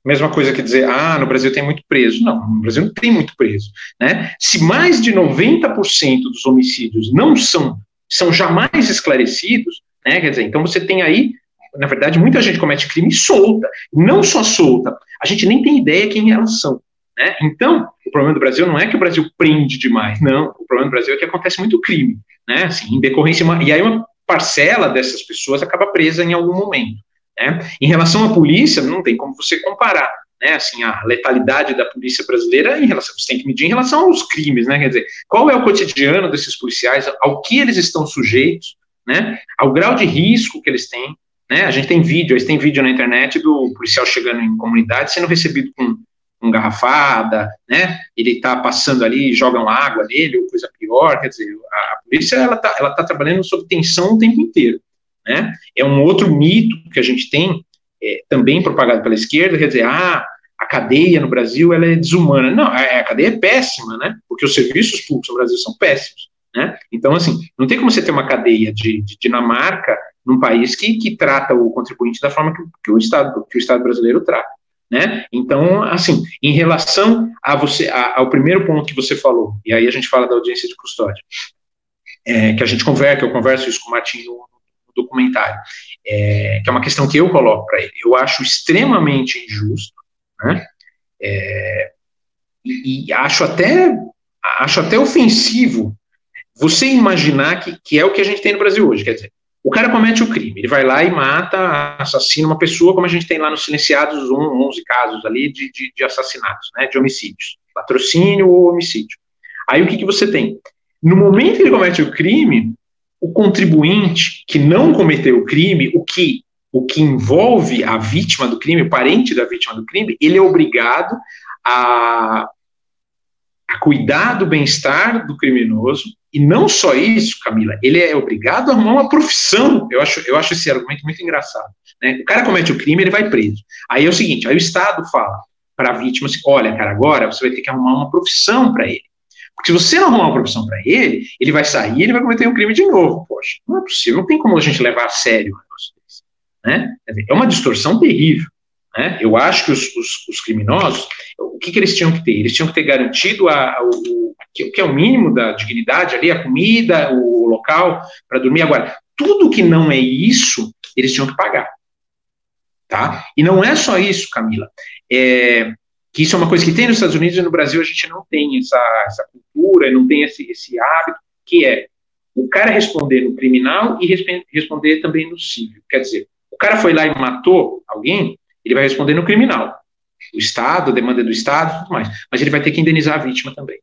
mesma coisa que dizer, ah, no Brasil tem muito preso. Não, no Brasil não tem muito preso, né? Se mais de 90% dos homicídios não são, são jamais esclarecidos, né, quer dizer, então você tem aí, na verdade, muita gente comete crime solta, não só solta, a gente nem tem ideia quem elas são, né? Então, o problema do Brasil não é que o Brasil prende demais, não, o problema do Brasil é que acontece muito crime, né, assim, em decorrência, e aí uma parcela dessas pessoas acaba presa em algum momento. Né? Em relação à polícia, não tem como você comparar né, assim, a letalidade da polícia brasileira em relação, você tem que medir em relação aos crimes, né, quer dizer, qual é o cotidiano desses policiais, ao que eles estão sujeitos, né, ao grau de risco que eles têm, né, a gente tem vídeo, a gente tem vídeo na internet do policial chegando em comunidade sendo recebido com, com garrafada, né, ele tá passando ali, jogam água nele, ou coisa pior, quer dizer, a, polícia, ela tá, ela tá trabalhando sob tensão o tempo inteiro, né? É um outro mito que a gente tem, é, também propagado pela esquerda, quer dizer, ah, a cadeia no Brasil ela é desumana. Não, a, a cadeia é péssima, né? Porque os serviços públicos no Brasil são péssimos, né? Então, assim, não tem como você ter uma cadeia de, de Dinamarca num país que, que trata o contribuinte da forma que, que, o Estado que o Estado brasileiro trata. Né? Então, assim, em relação a você, a, ao primeiro ponto que você falou, e aí a gente fala da audiência de custódia, é, que a gente conversa, eu converso isso com o Martinho documentário, é, que é uma questão que eu coloco para ele. Eu acho extremamente injusto, né? É, e, e, acho até acho até ofensivo você imaginar que, que é o que a gente tem no Brasil hoje, quer dizer, o cara comete o crime, ele vai lá e mata, assassina uma pessoa, como a gente tem lá nos silenciados 11 casos ali de, de, de assassinatos, né, de homicídios, patrocínio ou homicídio. Aí o que, que você tem? No momento que ele comete o crime, o contribuinte que não cometeu o crime, o que o que envolve a vítima do crime, o parente da vítima do crime, ele é obrigado a, a cuidar do bem-estar do criminoso, e não só isso, Camila, ele é obrigado a arrumar uma profissão. Eu acho, eu acho esse argumento muito engraçado. Né? O cara comete o crime, ele vai preso. Aí é o seguinte: aí o Estado fala para a vítima assim: olha, cara, agora você vai ter que arrumar uma profissão para ele. Porque se você não arrumar uma profissão para ele, ele vai sair e ele vai cometer um crime de novo. Poxa, não é possível, não tem como a gente levar a sério Né? É uma distorção terrível. Né? Eu acho que os, os, os criminosos, o que, que, eles tinham que ter? Eles tinham que ter garantido a, a, o, que, que é o mínimo da dignidade ali, a comida, o local para dormir. Agora, tudo que não é isso, eles tinham que pagar. Tá? E não é só isso, Camila. É, que isso é uma coisa que tem nos Estados Unidos e no Brasil a gente não tem essa, essa cultura, não tem esse, esse hábito, que é o cara responder no criminal e responder também no civil. Quer dizer, o cara foi lá e matou alguém, ele vai responder no criminal. O Estado, a demanda do Estado, tudo mais. Mas ele vai ter que indenizar a vítima também.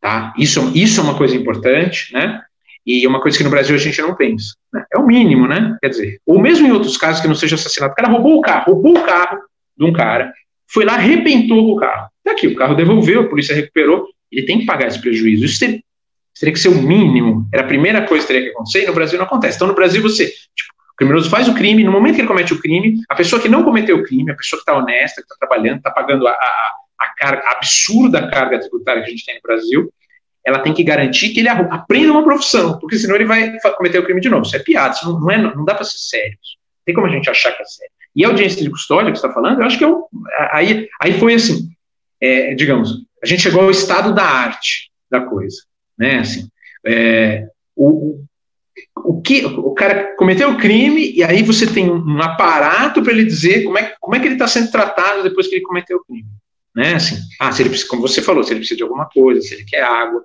Tá? Isso, isso é uma coisa importante, né? E é uma coisa que no Brasil a gente não pensa. Né? É o mínimo, né? Quer dizer, ou mesmo em outros casos que não seja assassinato, o cara roubou o carro, roubou o carro de um cara, foi lá, arrebentou o carro. Tá aqui, o carro devolveu, a polícia recuperou, ele tem que pagar esse prejuízo. Isso teria, teria que ser o mínimo, era a primeira coisa que teria que acontecer, e no Brasil não acontece. Então, no Brasil, você, tipo, criminoso faz o crime, no momento que ele comete o crime, a pessoa que não cometeu o crime, a pessoa que está honesta, que está trabalhando, está pagando a, a, a carga a absurda carga tributária que a gente tem no Brasil, ela tem que garantir que ele aprenda uma profissão, porque senão ele vai cometer o crime de novo. Isso é piada, isso não, é, não dá para ser sério. Não tem como a gente achar que é sério. E a audiência de custódia que você está falando, eu acho que é o, aí, aí foi assim, é, digamos, a gente chegou ao estado da arte da coisa, né? Assim, é, o, o que o cara cometeu o crime e aí você tem um, aparato para ele dizer como é, como é que ele está sendo tratado depois que ele cometeu o crime, né? Assim, ah, se ele como você falou, se ele precisa de alguma coisa, se ele quer água,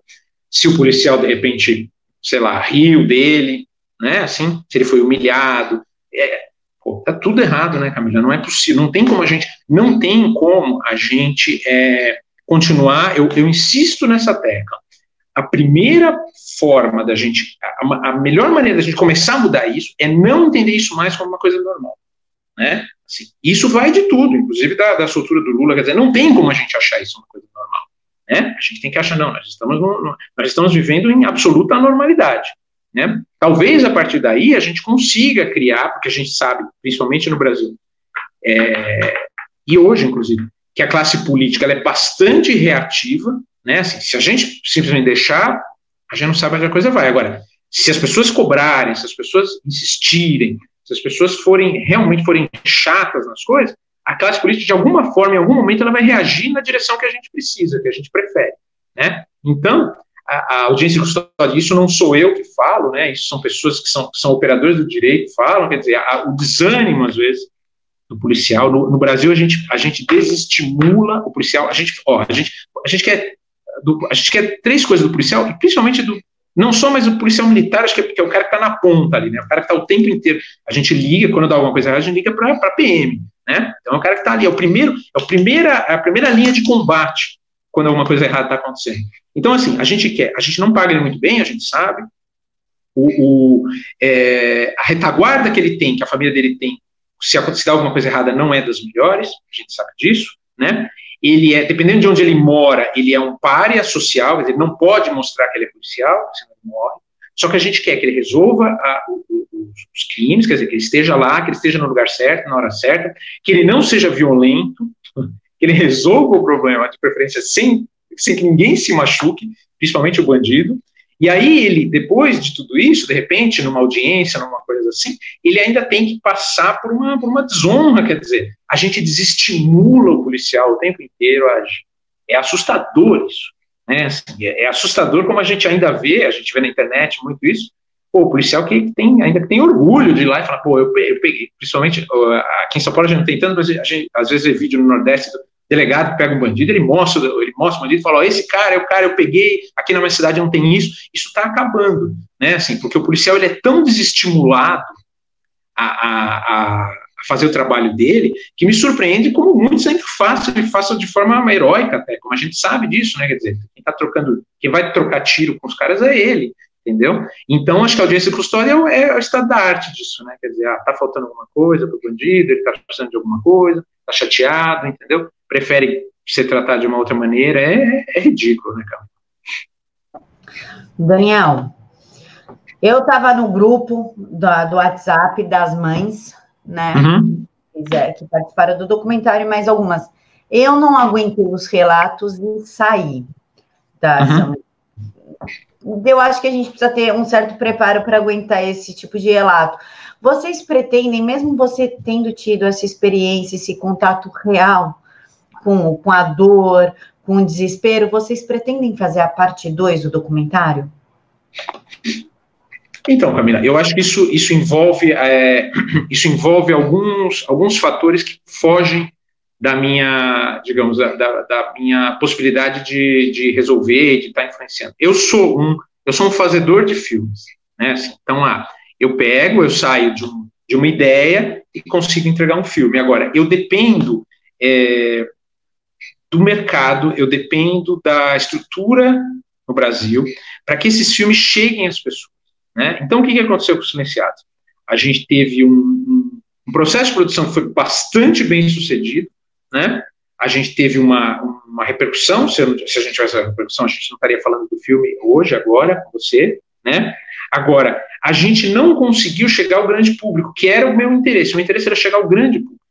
se o policial de repente, sei lá, riu dele, né? Assim, se ele foi humilhado, é, pô, tá tudo errado, né, Camila? Não é possível, não tem como a gente, não tem como a gente é, continuar. Eu, eu insisto nessa tecla a primeira forma da gente, a, a, melhor maneira da gente começar a mudar isso é não entender isso mais como uma coisa normal, né? Assim, isso vai de tudo, inclusive da, da soltura do Lula, quer dizer, não tem como a gente achar isso uma coisa normal, né? A gente tem que achar, não, nós estamos, no, no, nós estamos vivendo em absoluta normalidade, né? Talvez a partir daí a gente consiga criar, porque a gente sabe, principalmente no Brasil, é, e hoje, inclusive, que a classe política é bastante reativa, né? Assim, se a gente simplesmente deixar, a gente não sabe onde a coisa vai. Agora, se as pessoas cobrarem, se as pessoas insistirem, se as pessoas forem realmente forem chatas nas coisas, a classe política, de alguma forma, em algum momento, ela vai reagir na direção que a gente precisa, que a gente prefere. Né? Então, a, a audiência custódia, isso não sou eu que falo, né? isso são pessoas que são, são operadores do direito, falam, quer dizer, a, o desânimo, às vezes, do policial. No, no, Brasil, a gente, a gente desestimula o policial, a gente, ó, a gente, a gente quer do, a gente quer três coisas do policial, e principalmente do, não só mais o policial militar, acho que é, que é o cara que está na ponta ali, né? O cara que está o tempo inteiro. A gente liga, quando dá alguma coisa errada, a gente liga para a PM, né? Então é o cara que está ali, é o primeiro, é a primeira, é a primeira linha de combate quando alguma coisa errada está acontecendo. Então, assim, a gente quer, a gente não paga ele muito bem, a gente sabe. O, o é, a retaguarda que ele tem, que a família dele tem, se acontecer alguma coisa errada, não é das melhores, a gente sabe disso, né? Ele é, dependendo de onde ele mora, ele é um párea social, ele não pode mostrar que ele é policial, senão ele morre. Só que a gente quer que ele resolva a, os, os, crimes, quer dizer, que ele esteja lá, que ele esteja no lugar certo, na hora certa, que ele não seja violento, que ele resolva o problema, de preferência, sem, sem que ninguém se machuque, principalmente o bandido, e aí ele, depois de tudo isso, de repente, numa audiência, numa coisa assim, ele ainda tem que passar por uma, por uma desonra, quer dizer, a gente desestimula o policial o tempo inteiro a agir. É assustador isso, né? Assim, é, é, assustador como a gente ainda vê, a gente vê na internet muito isso, pô, o policial que tem, ainda que tem orgulho de ir lá e falar, pô, eu peguei, principalmente aqui em São Paulo a gente não tem tanto, mas gente às vezes vê vídeo no Nordeste delegado pega um bandido, ele mostra, ele mostra o bandido e fala, ó, esse cara é o cara, eu peguei, aqui na minha cidade não tem isso, isso está acabando, né, assim, porque o policial ele é tão desestimulado a, a, a, fazer o trabalho dele, que me surpreende como muitos sempre façam, e façam de forma heróica até, como a gente sabe disso, né, quer dizer, quem tá trocando, quem vai trocar tiro com os caras é ele, entendeu? Então, acho que a audiência custódia é, é o estado da arte disso, né, quer dizer, ah, tá faltando alguma coisa pro bandido, ele tá precisando de alguma coisa, tá chateado, entendeu? Prefere ser tratado de uma outra maneira, é, é ridículo, né, cara? Daniel, eu estava no grupo do, do WhatsApp das mães, né? Uhum. Que participaram do documentário, mais algumas. Eu não aguentei os relatos e saí. Tá? Uhum. Eu acho que a gente precisa ter um certo preparo para aguentar esse tipo de relato. Vocês pretendem, mesmo você tendo tido essa experiência, esse contato real com, com a dor, com o desespero, vocês pretendem fazer a parte 2 do documentário? Então, Camila, eu acho que isso, isso envolve, é, isso envolve alguns, alguns fatores que fogem da minha, digamos, da, da minha possibilidade de, de resolver, de estar influenciando. Eu sou um, eu sou um fazedor de filmes, né? Assim, então, ah, eu pego, eu saio de, um, de uma ideia e consigo entregar um filme. Agora, eu dependo é, do mercado, eu dependo da estrutura no Brasil para que esses filmes cheguem às pessoas. Né? Então, o que, que aconteceu com os silenciados? A gente teve um, um, processo de produção que foi bastante bem sucedido, né? a gente teve uma, uma repercussão, se, se a gente tivesse a repercussão, a gente não estaria falando do filme hoje, agora, com você, né? Agora, a gente não conseguiu chegar ao grande público, que era o meu interesse. O meu interesse era chegar ao grande público.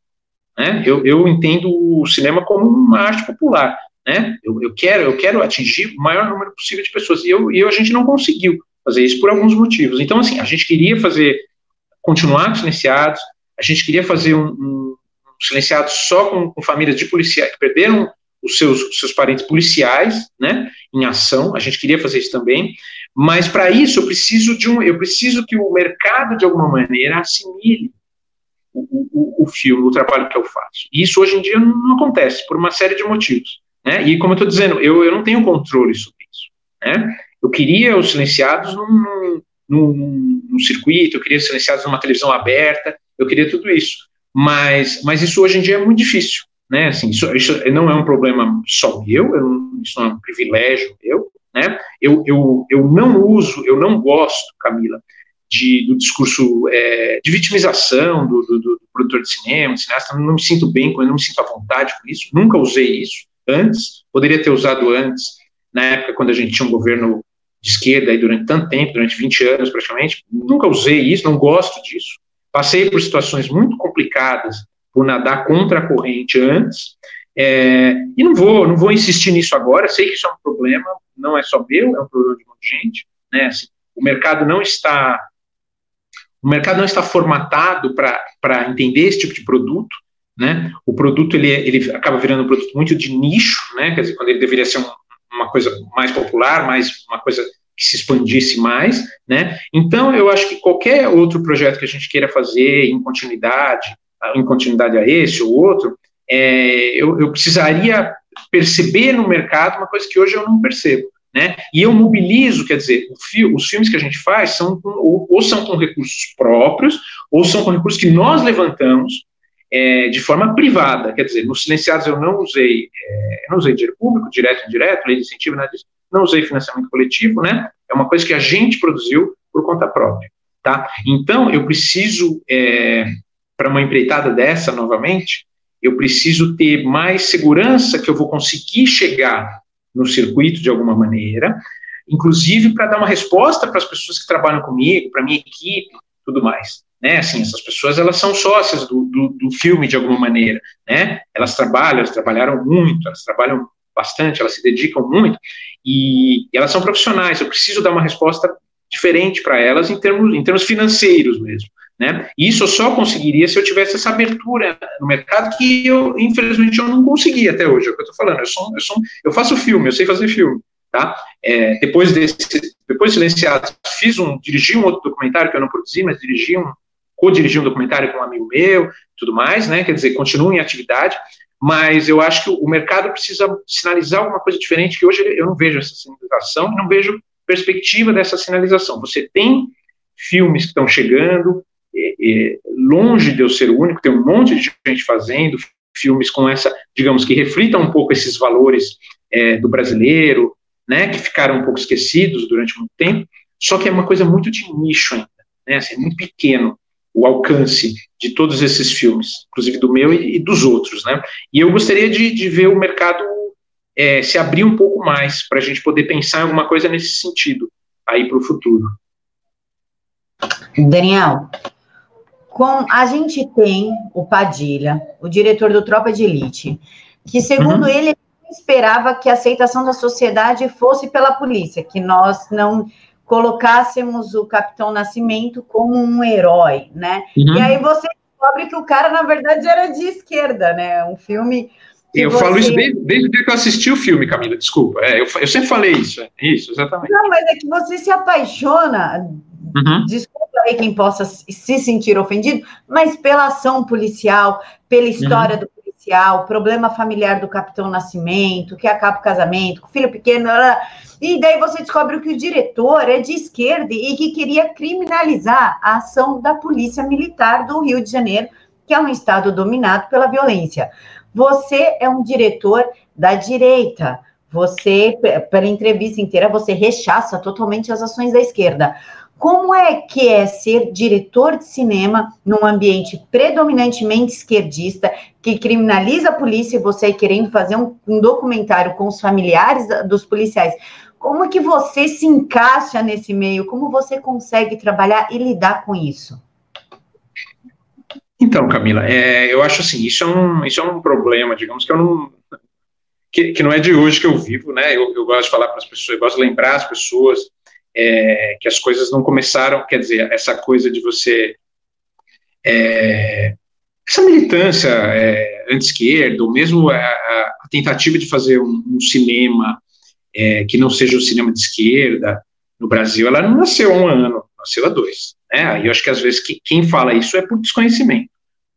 Né? Eu, eu entendo o cinema como uma arte popular. Né? Eu, eu, quero, eu quero atingir o maior número possível de pessoas. E, eu, e a gente não conseguiu fazer isso por alguns motivos. Então, assim, a gente queria fazer, continuar com silenciados, a gente queria fazer um, um, um silenciado só com, com, famílias de policiais que perderam os seus, os seus parentes policiais, né, em ação. A gente queria fazer isso também, mas para isso eu preciso de um, eu preciso que o mercado de alguma maneira assimile o, o, o filme, o trabalho que eu faço. E isso hoje em dia não, acontece por uma série de motivos, né? E como eu estou dizendo, eu, eu não tenho controle sobre isso, né? Eu queria os silenciados num, num, num circuito, eu queria os silenciados numa televisão aberta, eu queria tudo isso. Mas, mas isso hoje em dia é muito difícil, né? Assim, isso, isso não é um problema só meu, eu, isso não é um privilégio meu, né? Eu, eu, eu não uso, eu não gosto, Camila, de, do discurso é, de vitimização do, do, do, produtor de cinema, cineasta, não me sinto bem com não me sinto à vontade com isso, nunca usei isso antes, poderia ter usado antes, na época quando a gente tinha um governo de esquerda aí durante tanto tempo, durante 20 anos praticamente, nunca usei isso, não gosto disso, passei por situações muito complicadas por nadar contra a corrente antes, é, e não vou, não vou insistir nisso agora, sei que isso é um problema, não é só meu, é um problema de muita gente, né, assim, o mercado não está o mercado não está formatado para entender esse tipo de produto, né? O produto ele, ele acaba virando um produto muito de nicho, né? Quer dizer, quando ele deveria ser um, uma coisa mais popular, mais uma coisa que se expandisse mais, né? Então, eu acho que qualquer outro projeto que a gente queira fazer em continuidade, em continuidade a esse ou outro, é, eu, eu precisaria perceber no mercado uma coisa que hoje eu não percebo. Né? E eu mobilizo, quer dizer, fi os filmes que a gente faz são com, ou, ou, são com recursos próprios, ou são com recursos que nós levantamos é, de forma privada. Quer dizer, nos silenciados eu não usei, é, não usei dinheiro público, direto e indireto, lei de incentivo, disso. Não usei financiamento coletivo, né? É uma coisa que a gente produziu por conta própria, tá? Então, eu preciso, é, para uma empreitada dessa, novamente, eu preciso ter mais segurança que eu vou conseguir chegar no circuito de alguma maneira, inclusive para dar uma resposta para as pessoas que trabalham comigo, para minha equipe, tudo mais. Né, assim, essas pessoas elas são sócias do, do, do, filme de alguma maneira, né? Elas trabalham, elas trabalharam muito, elas trabalham bastante, elas se dedicam muito e, e elas são profissionais. Eu preciso dar uma resposta diferente para elas em termos, em termos financeiros mesmo. Né? E isso eu só conseguiria se eu tivesse essa abertura no mercado que eu, infelizmente, eu não consegui até hoje. É o que eu estou falando. Eu, sou, eu, sou, eu faço filme, eu sei fazer filme. Tá? É, depois desse, depois de silenciado, fiz um, dirigi um outro documentário que eu não produzi, mas dirigi um, co-dirigi um documentário com um amigo meu, tudo mais, né? Quer dizer, continuo em atividade, mas eu acho que o mercado precisa sinalizar alguma coisa diferente, que hoje eu não vejo essa sinalização, não vejo perspectiva dessa sinalização. Você tem filmes que estão chegando, é, longe de eu ser o único, tem um monte de gente fazendo filmes com essa, digamos, que reflitam um pouco esses valores é, do brasileiro, né, que ficaram um pouco esquecidos durante muito tempo, só que é uma coisa muito de nicho ainda, né, assim, muito pequeno o alcance de todos esses filmes, inclusive do meu e, e dos outros, né, e eu gostaria de, de ver o mercado é, se abrir um pouco mais, para a gente poder pensar em alguma coisa nesse sentido, aí para o futuro. Daniel, com a gente tem o Padilha, o diretor do Tropa de Elite, que segundo uhum. ele esperava que a aceitação da sociedade fosse pela polícia, que nós não colocássemos o Capitão Nascimento como um herói, né? Uhum. E aí você descobre que o cara na verdade era de esquerda, né? Um filme eu você... falo isso desde, desde o dia que eu assisti o filme, Camila, desculpa. É, eu, eu sempre falei isso, é, isso, exatamente. Não, mas é que você se apaixona, uhum. desculpa aí quem possa se sentir ofendido, mas pela ação policial, pela história uhum. do policial, problema familiar do Capitão Nascimento, que acaba o casamento, com o filho pequeno, e daí você descobre que o diretor é de esquerda e que queria criminalizar a ação da Polícia Militar do Rio de Janeiro, que é um estado dominado pela violência. Você é um diretor da direita. Você, pela entrevista inteira, você rechaça totalmente as ações da esquerda. Como é que é ser diretor de cinema num ambiente predominantemente esquerdista, que criminaliza a polícia e você querendo fazer um, um documentário com os familiares dos policiais? Como é que você se encaixa nesse meio? Como você consegue trabalhar e lidar com isso? Então, Camila, é, eu acho assim, isso é, um, isso é um problema, digamos que eu não, que, que não é de hoje que eu vivo, né? Eu, eu gosto de falar para as pessoas, eu gosto de lembrar as pessoas é, que as coisas não começaram, quer dizer, essa coisa de você é, essa militância é, anti-esquerda, ou mesmo a, a, tentativa de fazer um, um cinema é, que não seja um cinema de esquerda no Brasil, ela não nasceu há um ano, nasceu há dois. Né? E eu acho que às vezes que, quem fala isso é por desconhecimento.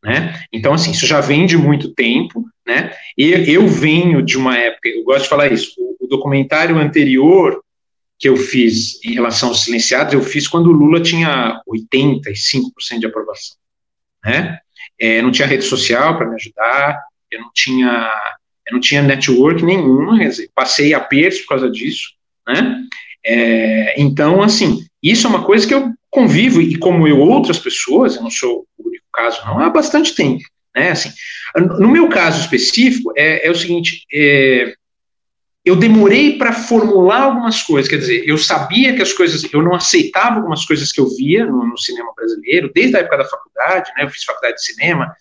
Né? Então, assim, isso já vem de muito tempo, né? E eu venho de uma época, eu gosto de falar isso, o, o documentário anterior que eu fiz em relação aos silenciados, eu fiz quando o Lula tinha 85% de aprovação, né? É, não tinha rede social para me ajudar, eu não tinha, eu não tinha network nenhuma, dizer, passei apertos por causa disso, né? É, então, assim, isso é uma coisa que eu convivo, e como eu, outras pessoas, eu não sou o único caso, não, há bastante tempo, né? Assim, no meu caso específico, é, é o seguinte, é, eu demorei para formular algumas coisas, quer dizer, eu sabia que as coisas, eu não aceitava algumas coisas que eu via no, no cinema brasileiro, desde a época da faculdade, né, eu fiz faculdade de cinema,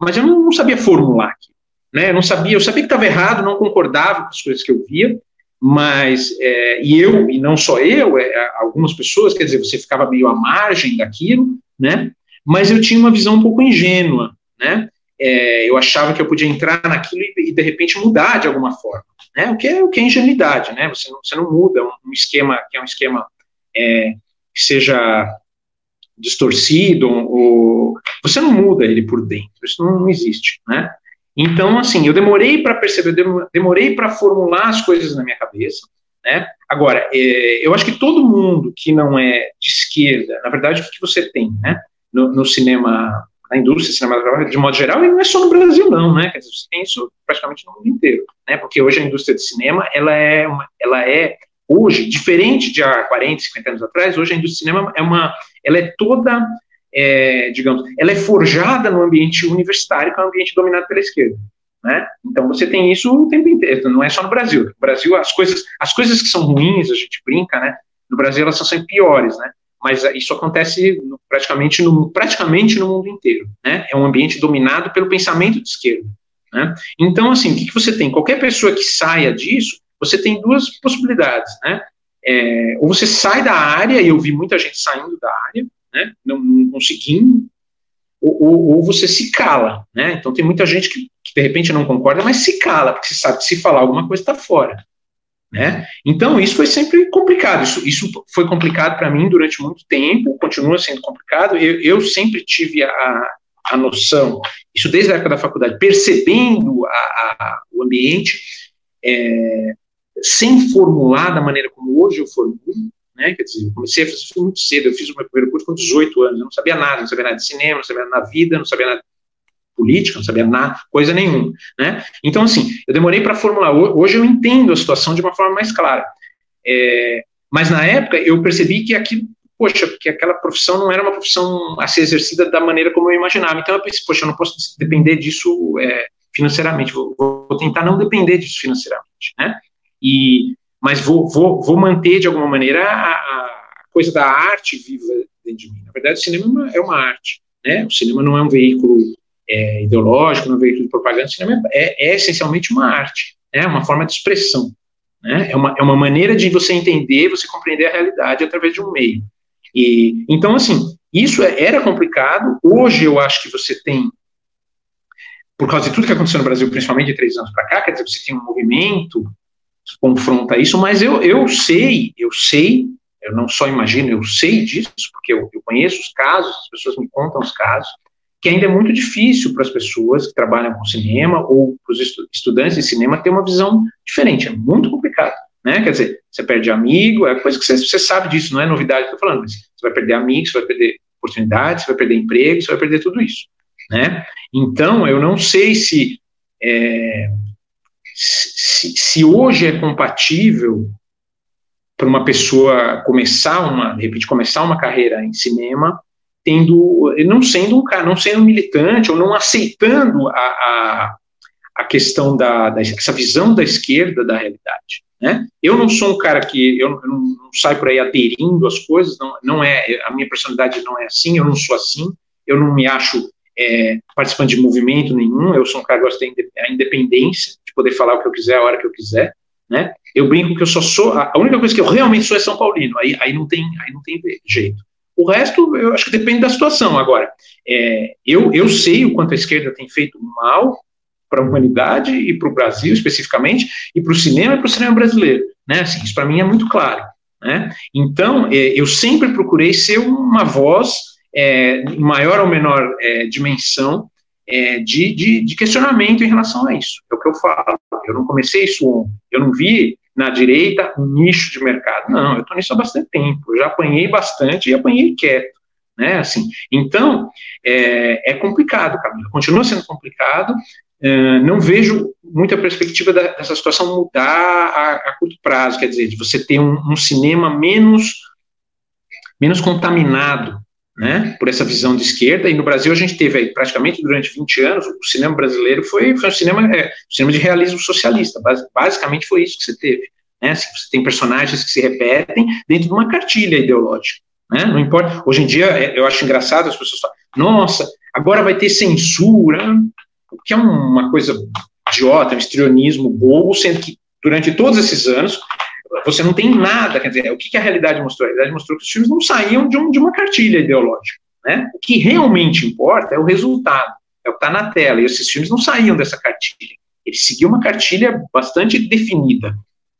mas eu não, não sabia formular aqui, né, eu não sabia, eu sabia que estava errado, não concordava com as coisas que eu via, mas, é, e eu, e não só eu, é, algumas pessoas, quer dizer, você ficava meio à margem daquilo, né, mas eu tinha uma visão um pouco ingênua, né, é, eu achava que eu podia entrar naquilo e, de repente mudar de alguma forma né? O que é o que é ingenuidade, né? Você não, você não muda um, um esquema que é um esquema é, que seja distorcido ou você não muda ele por dentro. Isso não, não existe, né? Então, assim, eu demorei para perceber, demorei para formular as coisas na minha cabeça, né? Agora, é, eu acho que todo mundo que não é de esquerda, na verdade, o que você tem, né? No, no cinema na indústria cinematográfica de modo geral, e não é só no Brasil, não, né? Quer dizer, você tem isso praticamente no mundo inteiro, né? Porque hoje a indústria de cinema, ela é, uma, ela é hoje, diferente de há 40, 50 anos atrás, hoje a indústria de cinema é uma, ela é toda, é, digamos, ela é forjada no ambiente universitário, que é um ambiente dominado pela esquerda. Né? Então você tem isso o tempo inteiro, não é só no Brasil. No Brasil as coisas, as coisas que são ruins, a gente brinca, né? No Brasil elas são sempre piores, né? Mas isso acontece praticamente no, praticamente no mundo inteiro. Né? É um ambiente dominado pelo pensamento de esquerda. Né? Então, assim, o que, que, você tem? Qualquer pessoa que saia disso, você tem duas possibilidades. Né? É, ou você sai da área, e eu vi muita gente saindo da área, né? não, não conseguindo, ou, ou, ou, você se cala. Né? Então, tem muita gente que, que, de repente não concorda, mas se cala, porque você sabe que se falar alguma coisa está fora. Né? Então, isso foi sempre complicado. Isso, isso foi complicado para mim durante muito tempo, continua sendo complicado. Eu, eu sempre tive a, a noção, isso desde a época da faculdade, percebendo a, a, o ambiente, é, sem formular da maneira como hoje eu formulo. Né? Quer dizer, eu comecei a fazer muito cedo. Eu fiz o meu primeiro curso com 18 anos. Eu não sabia nada, não sabia nada de cinema, não sabia nada da vida, não sabia nada política, não sabia nada, coisa nenhuma, né? Então, assim, eu demorei para formular. Hoje eu entendo a situação de uma forma mais clara. É, mas na época eu percebi que aquilo, poxa, que aquela profissão não era uma profissão a ser exercida da maneira como eu imaginava. Então eu pensei, poxa, eu não posso depender disso é, financeiramente, vou, vou, tentar não depender disso financeiramente, né? E, mas vou, vou, vou manter de alguma maneira a, a coisa da arte viva dentro de mim. Na verdade, o cinema é uma, é uma arte, né? O cinema não é um veículo é, ideológico, no veículo de propaganda, o cinema é, é, essencialmente uma arte, é né, uma forma de expressão. Né, é, uma, é uma maneira de você entender, você compreender a realidade através de um meio. E, então, assim, isso é, era complicado. Hoje eu acho que você tem, por causa de tudo que aconteceu no Brasil, principalmente de três anos para cá, quer dizer, você tem um movimento que confronta isso, mas eu, eu sei, eu sei, eu não só imagino, eu sei disso, porque eu, eu conheço os casos, as pessoas me contam os casos, que ainda é muito difícil para as pessoas que trabalham com cinema ou para os estudantes de cinema ter uma visão diferente. É muito complicado. Né? Quer dizer, você perde amigo, é coisa que você, você sabe disso, não é novidade que eu estou falando, mas você vai perder amigos, você vai perder oportunidades, você vai perder emprego, você vai perder tudo isso. Né? Então, eu não sei se, é, se, se hoje é compatível para uma pessoa começar uma, de repente, começar uma carreira em cinema tendo, não sendo um cara, não sendo militante ou não aceitando a, a, a questão da, da, essa visão da esquerda da realidade. Né? Eu não sou um cara que eu, eu não, saio por aí aderindo às coisas, não, não é a minha personalidade não é assim, eu não sou assim, eu não me acho é, participando de movimento nenhum, eu sou um cara que gosta da independência, de poder falar o que eu quiser a hora que eu quiser, né? Eu brinco que eu só sou, a única coisa que eu realmente sou é São Paulino, aí, aí, não, tem, aí não tem jeito. O resto, eu acho que depende da situação. Agora, é, eu, eu sei o quanto a esquerda tem feito mal para a humanidade e para o Brasil especificamente, e para o cinema e para o cinema brasileiro. Né? Assim, isso para mim é muito claro. Né? Então, é, eu sempre procurei ser uma voz é, maior ou menor é, dimensão é, de, de, de, questionamento em relação a isso. É o que eu falo. Eu não comecei isso ontem. Eu não vi na direita nicho de mercado. Não, eu estou nisso há bastante tempo. Já apanhei bastante e apanhei quieto. Né, assim, então, é, é complicado, Camila. Continua sendo complicado. Uh, não vejo muita perspectiva da, dessa situação mudar a, a, curto prazo, quer dizer, de você ter um, um cinema menos, menos contaminado né, por essa visão de esquerda, e no Brasil a gente teve aí, praticamente durante 20 anos, o cinema brasileiro foi, foi um cinema, é, cinema de realismo socialista, basicamente foi isso que você teve. Né, você tem personagens que se repetem dentro de uma cartilha ideológica. Né, não importa, hoje em dia é, eu acho engraçado as pessoas falam, nossa, agora vai ter censura, que é uma coisa idiota, um estrionismo bobo, sendo que durante todos esses anos você não tem nada, quer dizer, o que, a realidade mostrou? A realidade mostrou que os filmes não saíam de, um, de uma cartilha ideológica, né? O que realmente importa é o resultado, é o que está na tela, e esses filmes não saíam dessa cartilha, eles seguiam uma cartilha bastante definida,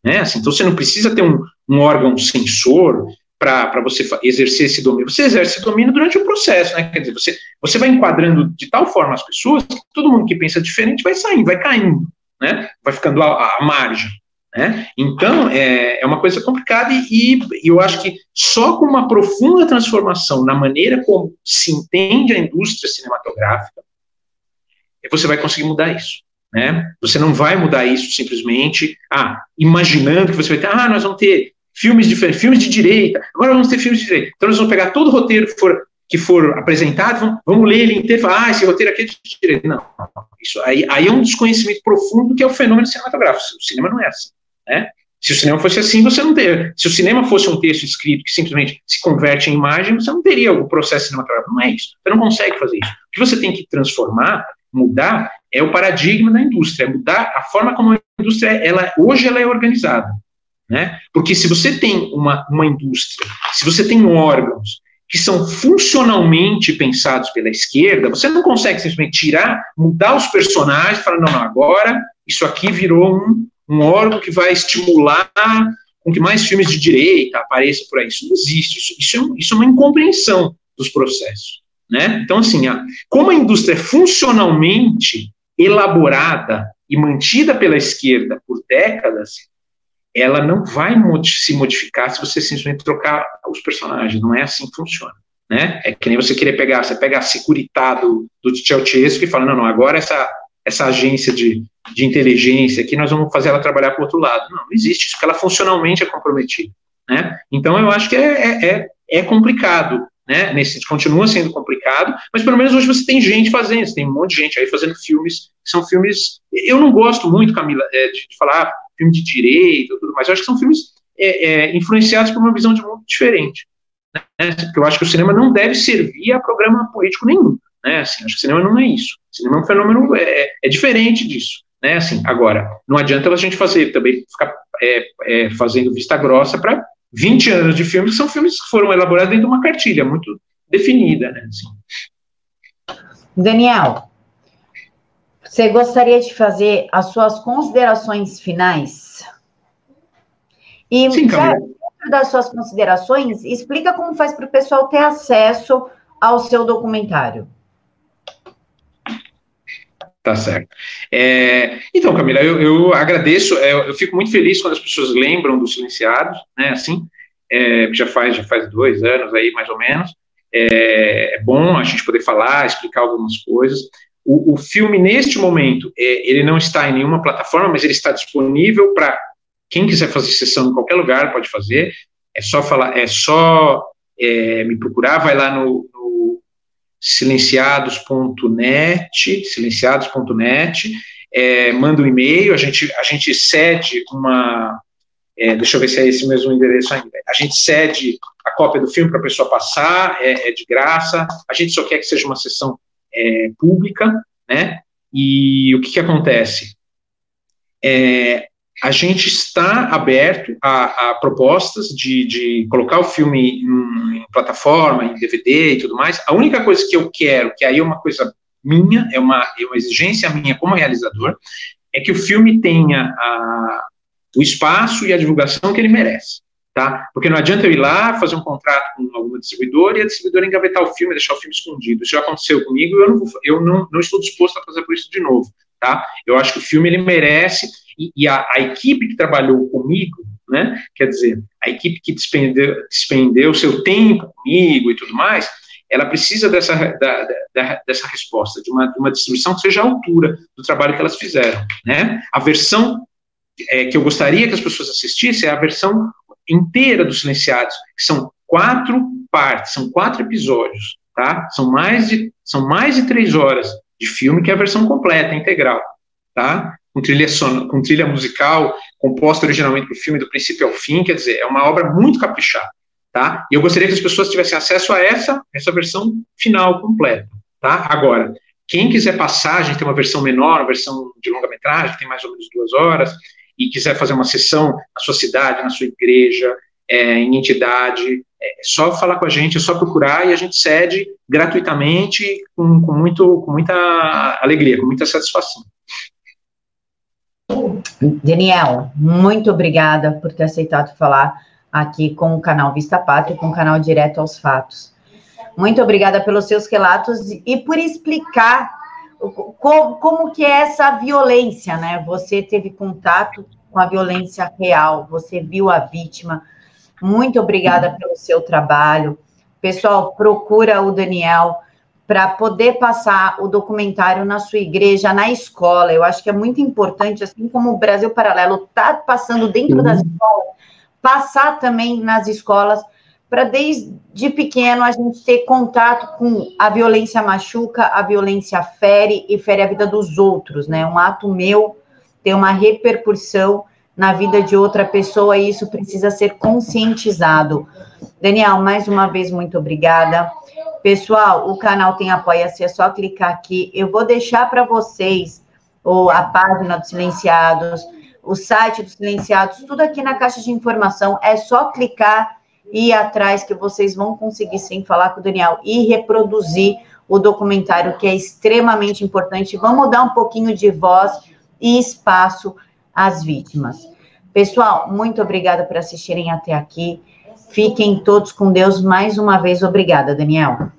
né? Assim, então você não precisa ter um, um órgão censor para você exercer esse domínio. Você exerce esse domínio durante o processo, né? Quer dizer, você, você vai enquadrando de tal forma as pessoas que todo mundo que pensa diferente vai saindo, vai caindo, né? Vai ficando à margem. Né? Então, é, é uma coisa complicada e, e, eu acho que só com uma profunda transformação na maneira como se entende a indústria cinematográfica, você vai conseguir mudar isso. Né? Você não vai mudar isso simplesmente ah, imaginando que você vai ter, ah, nós vamos ter filmes diferentes, filmes de direita, agora vamos ter filmes de direita. Então nós vamos pegar todo o roteiro que for, que for apresentado, vamos, vamos ler ele inteiro e falar, ah, esse roteiro aqui é de direita. Não, isso aí, aí é um desconhecimento profundo que é o fenômeno cinematográfico. O cinema não é assim. Né? Se o cinema fosse assim, você não teria. Se o cinema fosse um texto escrito que simplesmente se converte em imagem, você não teria o processo cinematográfico. Não é isso. Você não consegue fazer isso. O que você tem que transformar, mudar, é o paradigma da indústria, é mudar a forma como a indústria ela hoje ela é organizada. Né? Porque se você tem uma, uma indústria, se você tem órgãos que são funcionalmente pensados pela esquerda, você não consegue simplesmente tirar, mudar os personagens falar, não, não, agora isso aqui virou um, um órgão que vai estimular com que mais filmes de direita apareçam por aí. Isso não existe, isso, isso, é, isso é uma incompreensão dos processos. Né? Então, assim, a, como a indústria é funcionalmente elaborada e mantida pela esquerda por décadas, ela não vai se modificar se você simplesmente trocar os personagens. Não é assim que funciona. Né? É que nem você querer pegar, você pega a Securitá do, do Ceausescu e fala, não, não, agora essa, essa agência de, de inteligência aqui, nós vamos fazer ela trabalhar para o outro lado. Não, não existe isso, porque ela funcionalmente é comprometida. Né? Então, eu acho que é, é, é, é complicado, né? Nesse, continua sendo complicado, mas pelo menos hoje você tem gente fazendo, você tem um monte de gente aí fazendo filmes, são filmes, eu não gosto muito, Camila, é, de, de falar filme de direita, tudo mais. Eu acho que são filmes é, é, influenciados por uma visão de mundo diferente. Né? Porque eu acho que o cinema não deve servir a programa político nenhum. Né? Assim, acho que o cinema não é isso. O cinema é um fenômeno é, é diferente disso. Né? Assim, agora, não adianta a gente fazer também ficar é, é, fazendo vista grossa para 20 anos de filmes que são filmes que foram elaborados dentro de uma cartilha muito definida. Né? Assim. Daniel, você gostaria de fazer as suas considerações finais? E Sim, já dentro das suas considerações, explica como faz para o pessoal ter acesso ao seu documentário. Tá certo. É, então, Camila, eu, eu agradeço, é, eu fico muito feliz quando as pessoas lembram dos silenciados, né, assim, é, já faz já faz dois anos aí, mais ou menos. É, é bom a gente poder falar, explicar algumas coisas. O, o filme, neste momento, é, ele não está em nenhuma plataforma, mas ele está disponível para quem quiser fazer sessão em qualquer lugar, pode fazer. É só falar, é só é, me procurar, vai lá no, no silenciados.net, silenciados.net, é, manda um e-mail, a gente, a gente cede uma. É, deixa eu ver se é esse mesmo endereço ainda. A gente cede a cópia do filme para a pessoa passar, é, é, de graça. A gente só quer que seja uma sessão é, pública, né? E o que, que acontece? É, a gente está aberto a, a propostas de, de, colocar o filme em, em, plataforma, em DVD e tudo mais. A única coisa que eu quero, que aí é uma coisa minha, é uma, é uma exigência minha como realizador, é que o filme tenha a, o espaço e a divulgação que ele merece. Tá? Porque não adianta eu ir lá, fazer um contrato com alguma distribuidora e a distribuidora engavetar o filme, deixar o filme escondido. Isso já aconteceu comigo e eu, não, vou, eu não, não, estou disposto a fazer por isso de novo. Tá? Eu acho que o filme ele merece, e, e a, a, equipe que trabalhou comigo, né, quer dizer, a equipe que despendeu, despendeu seu tempo comigo e tudo mais, ela precisa dessa, da, da, dessa resposta, de uma, de uma distribuição que seja à altura do trabalho que elas fizeram. Né? A versão é, que eu gostaria que as pessoas assistissem é a versão inteira dos Silenciados, que são quatro partes, são quatro episódios, tá? São mais de, são mais de três horas de filme, que é a versão completa, integral, tá? Com trilha, son, com trilha musical, composta originalmente para o filme do princípio ao fim, quer dizer, é uma obra muito caprichada, tá? E eu gostaria que as pessoas tivessem acesso a essa, essa versão final, completa, tá? Agora, quem quiser passar, a gente tem uma versão menor, uma versão de longa-metragem, tem mais ou menos duas horas, e quiser fazer uma sessão na sua cidade, na sua igreja, é, em entidade, é só falar com a gente, é só procurar e a gente cede gratuitamente com, com, muito, com muita alegria, com muita satisfação. Daniel, muito obrigada por ter aceitado falar aqui com o canal Vista Pátria, com o canal Direto aos Fatos. Muito obrigada pelos seus relatos e por explicar como, como que é essa violência, né? Você teve contato com a violência real, você viu a vítima. Muito obrigada pelo seu trabalho. Pessoal, procura o Daniel para poder passar o documentário na sua igreja, na escola. Eu acho que é muito importante, assim como o Brasil Paralelo está passando dentro uhum. das escolas, passar também nas escolas para desde pequeno a gente ter contato com a violência machuca, a violência fere e fere a vida dos outros, né? Um ato meu tem uma repercussão na vida de outra pessoa e isso precisa ser conscientizado. Daniel, mais uma vez, muito obrigada. Pessoal, o canal tem apoia-se, é só clicar aqui. Eu vou deixar para vocês ou a página dos silenciados, o site dos silenciados, tudo aqui na caixa de informação. É só clicar ir atrás que vocês vão conseguir sim falar com o Daniel e reproduzir o documentário que é extremamente importante. Vamos dar um pouquinho de voz e espaço às vítimas. Pessoal, muito obrigada por assistirem até aqui. Fiquem todos com Deus. Mais uma vez, obrigada, Daniel.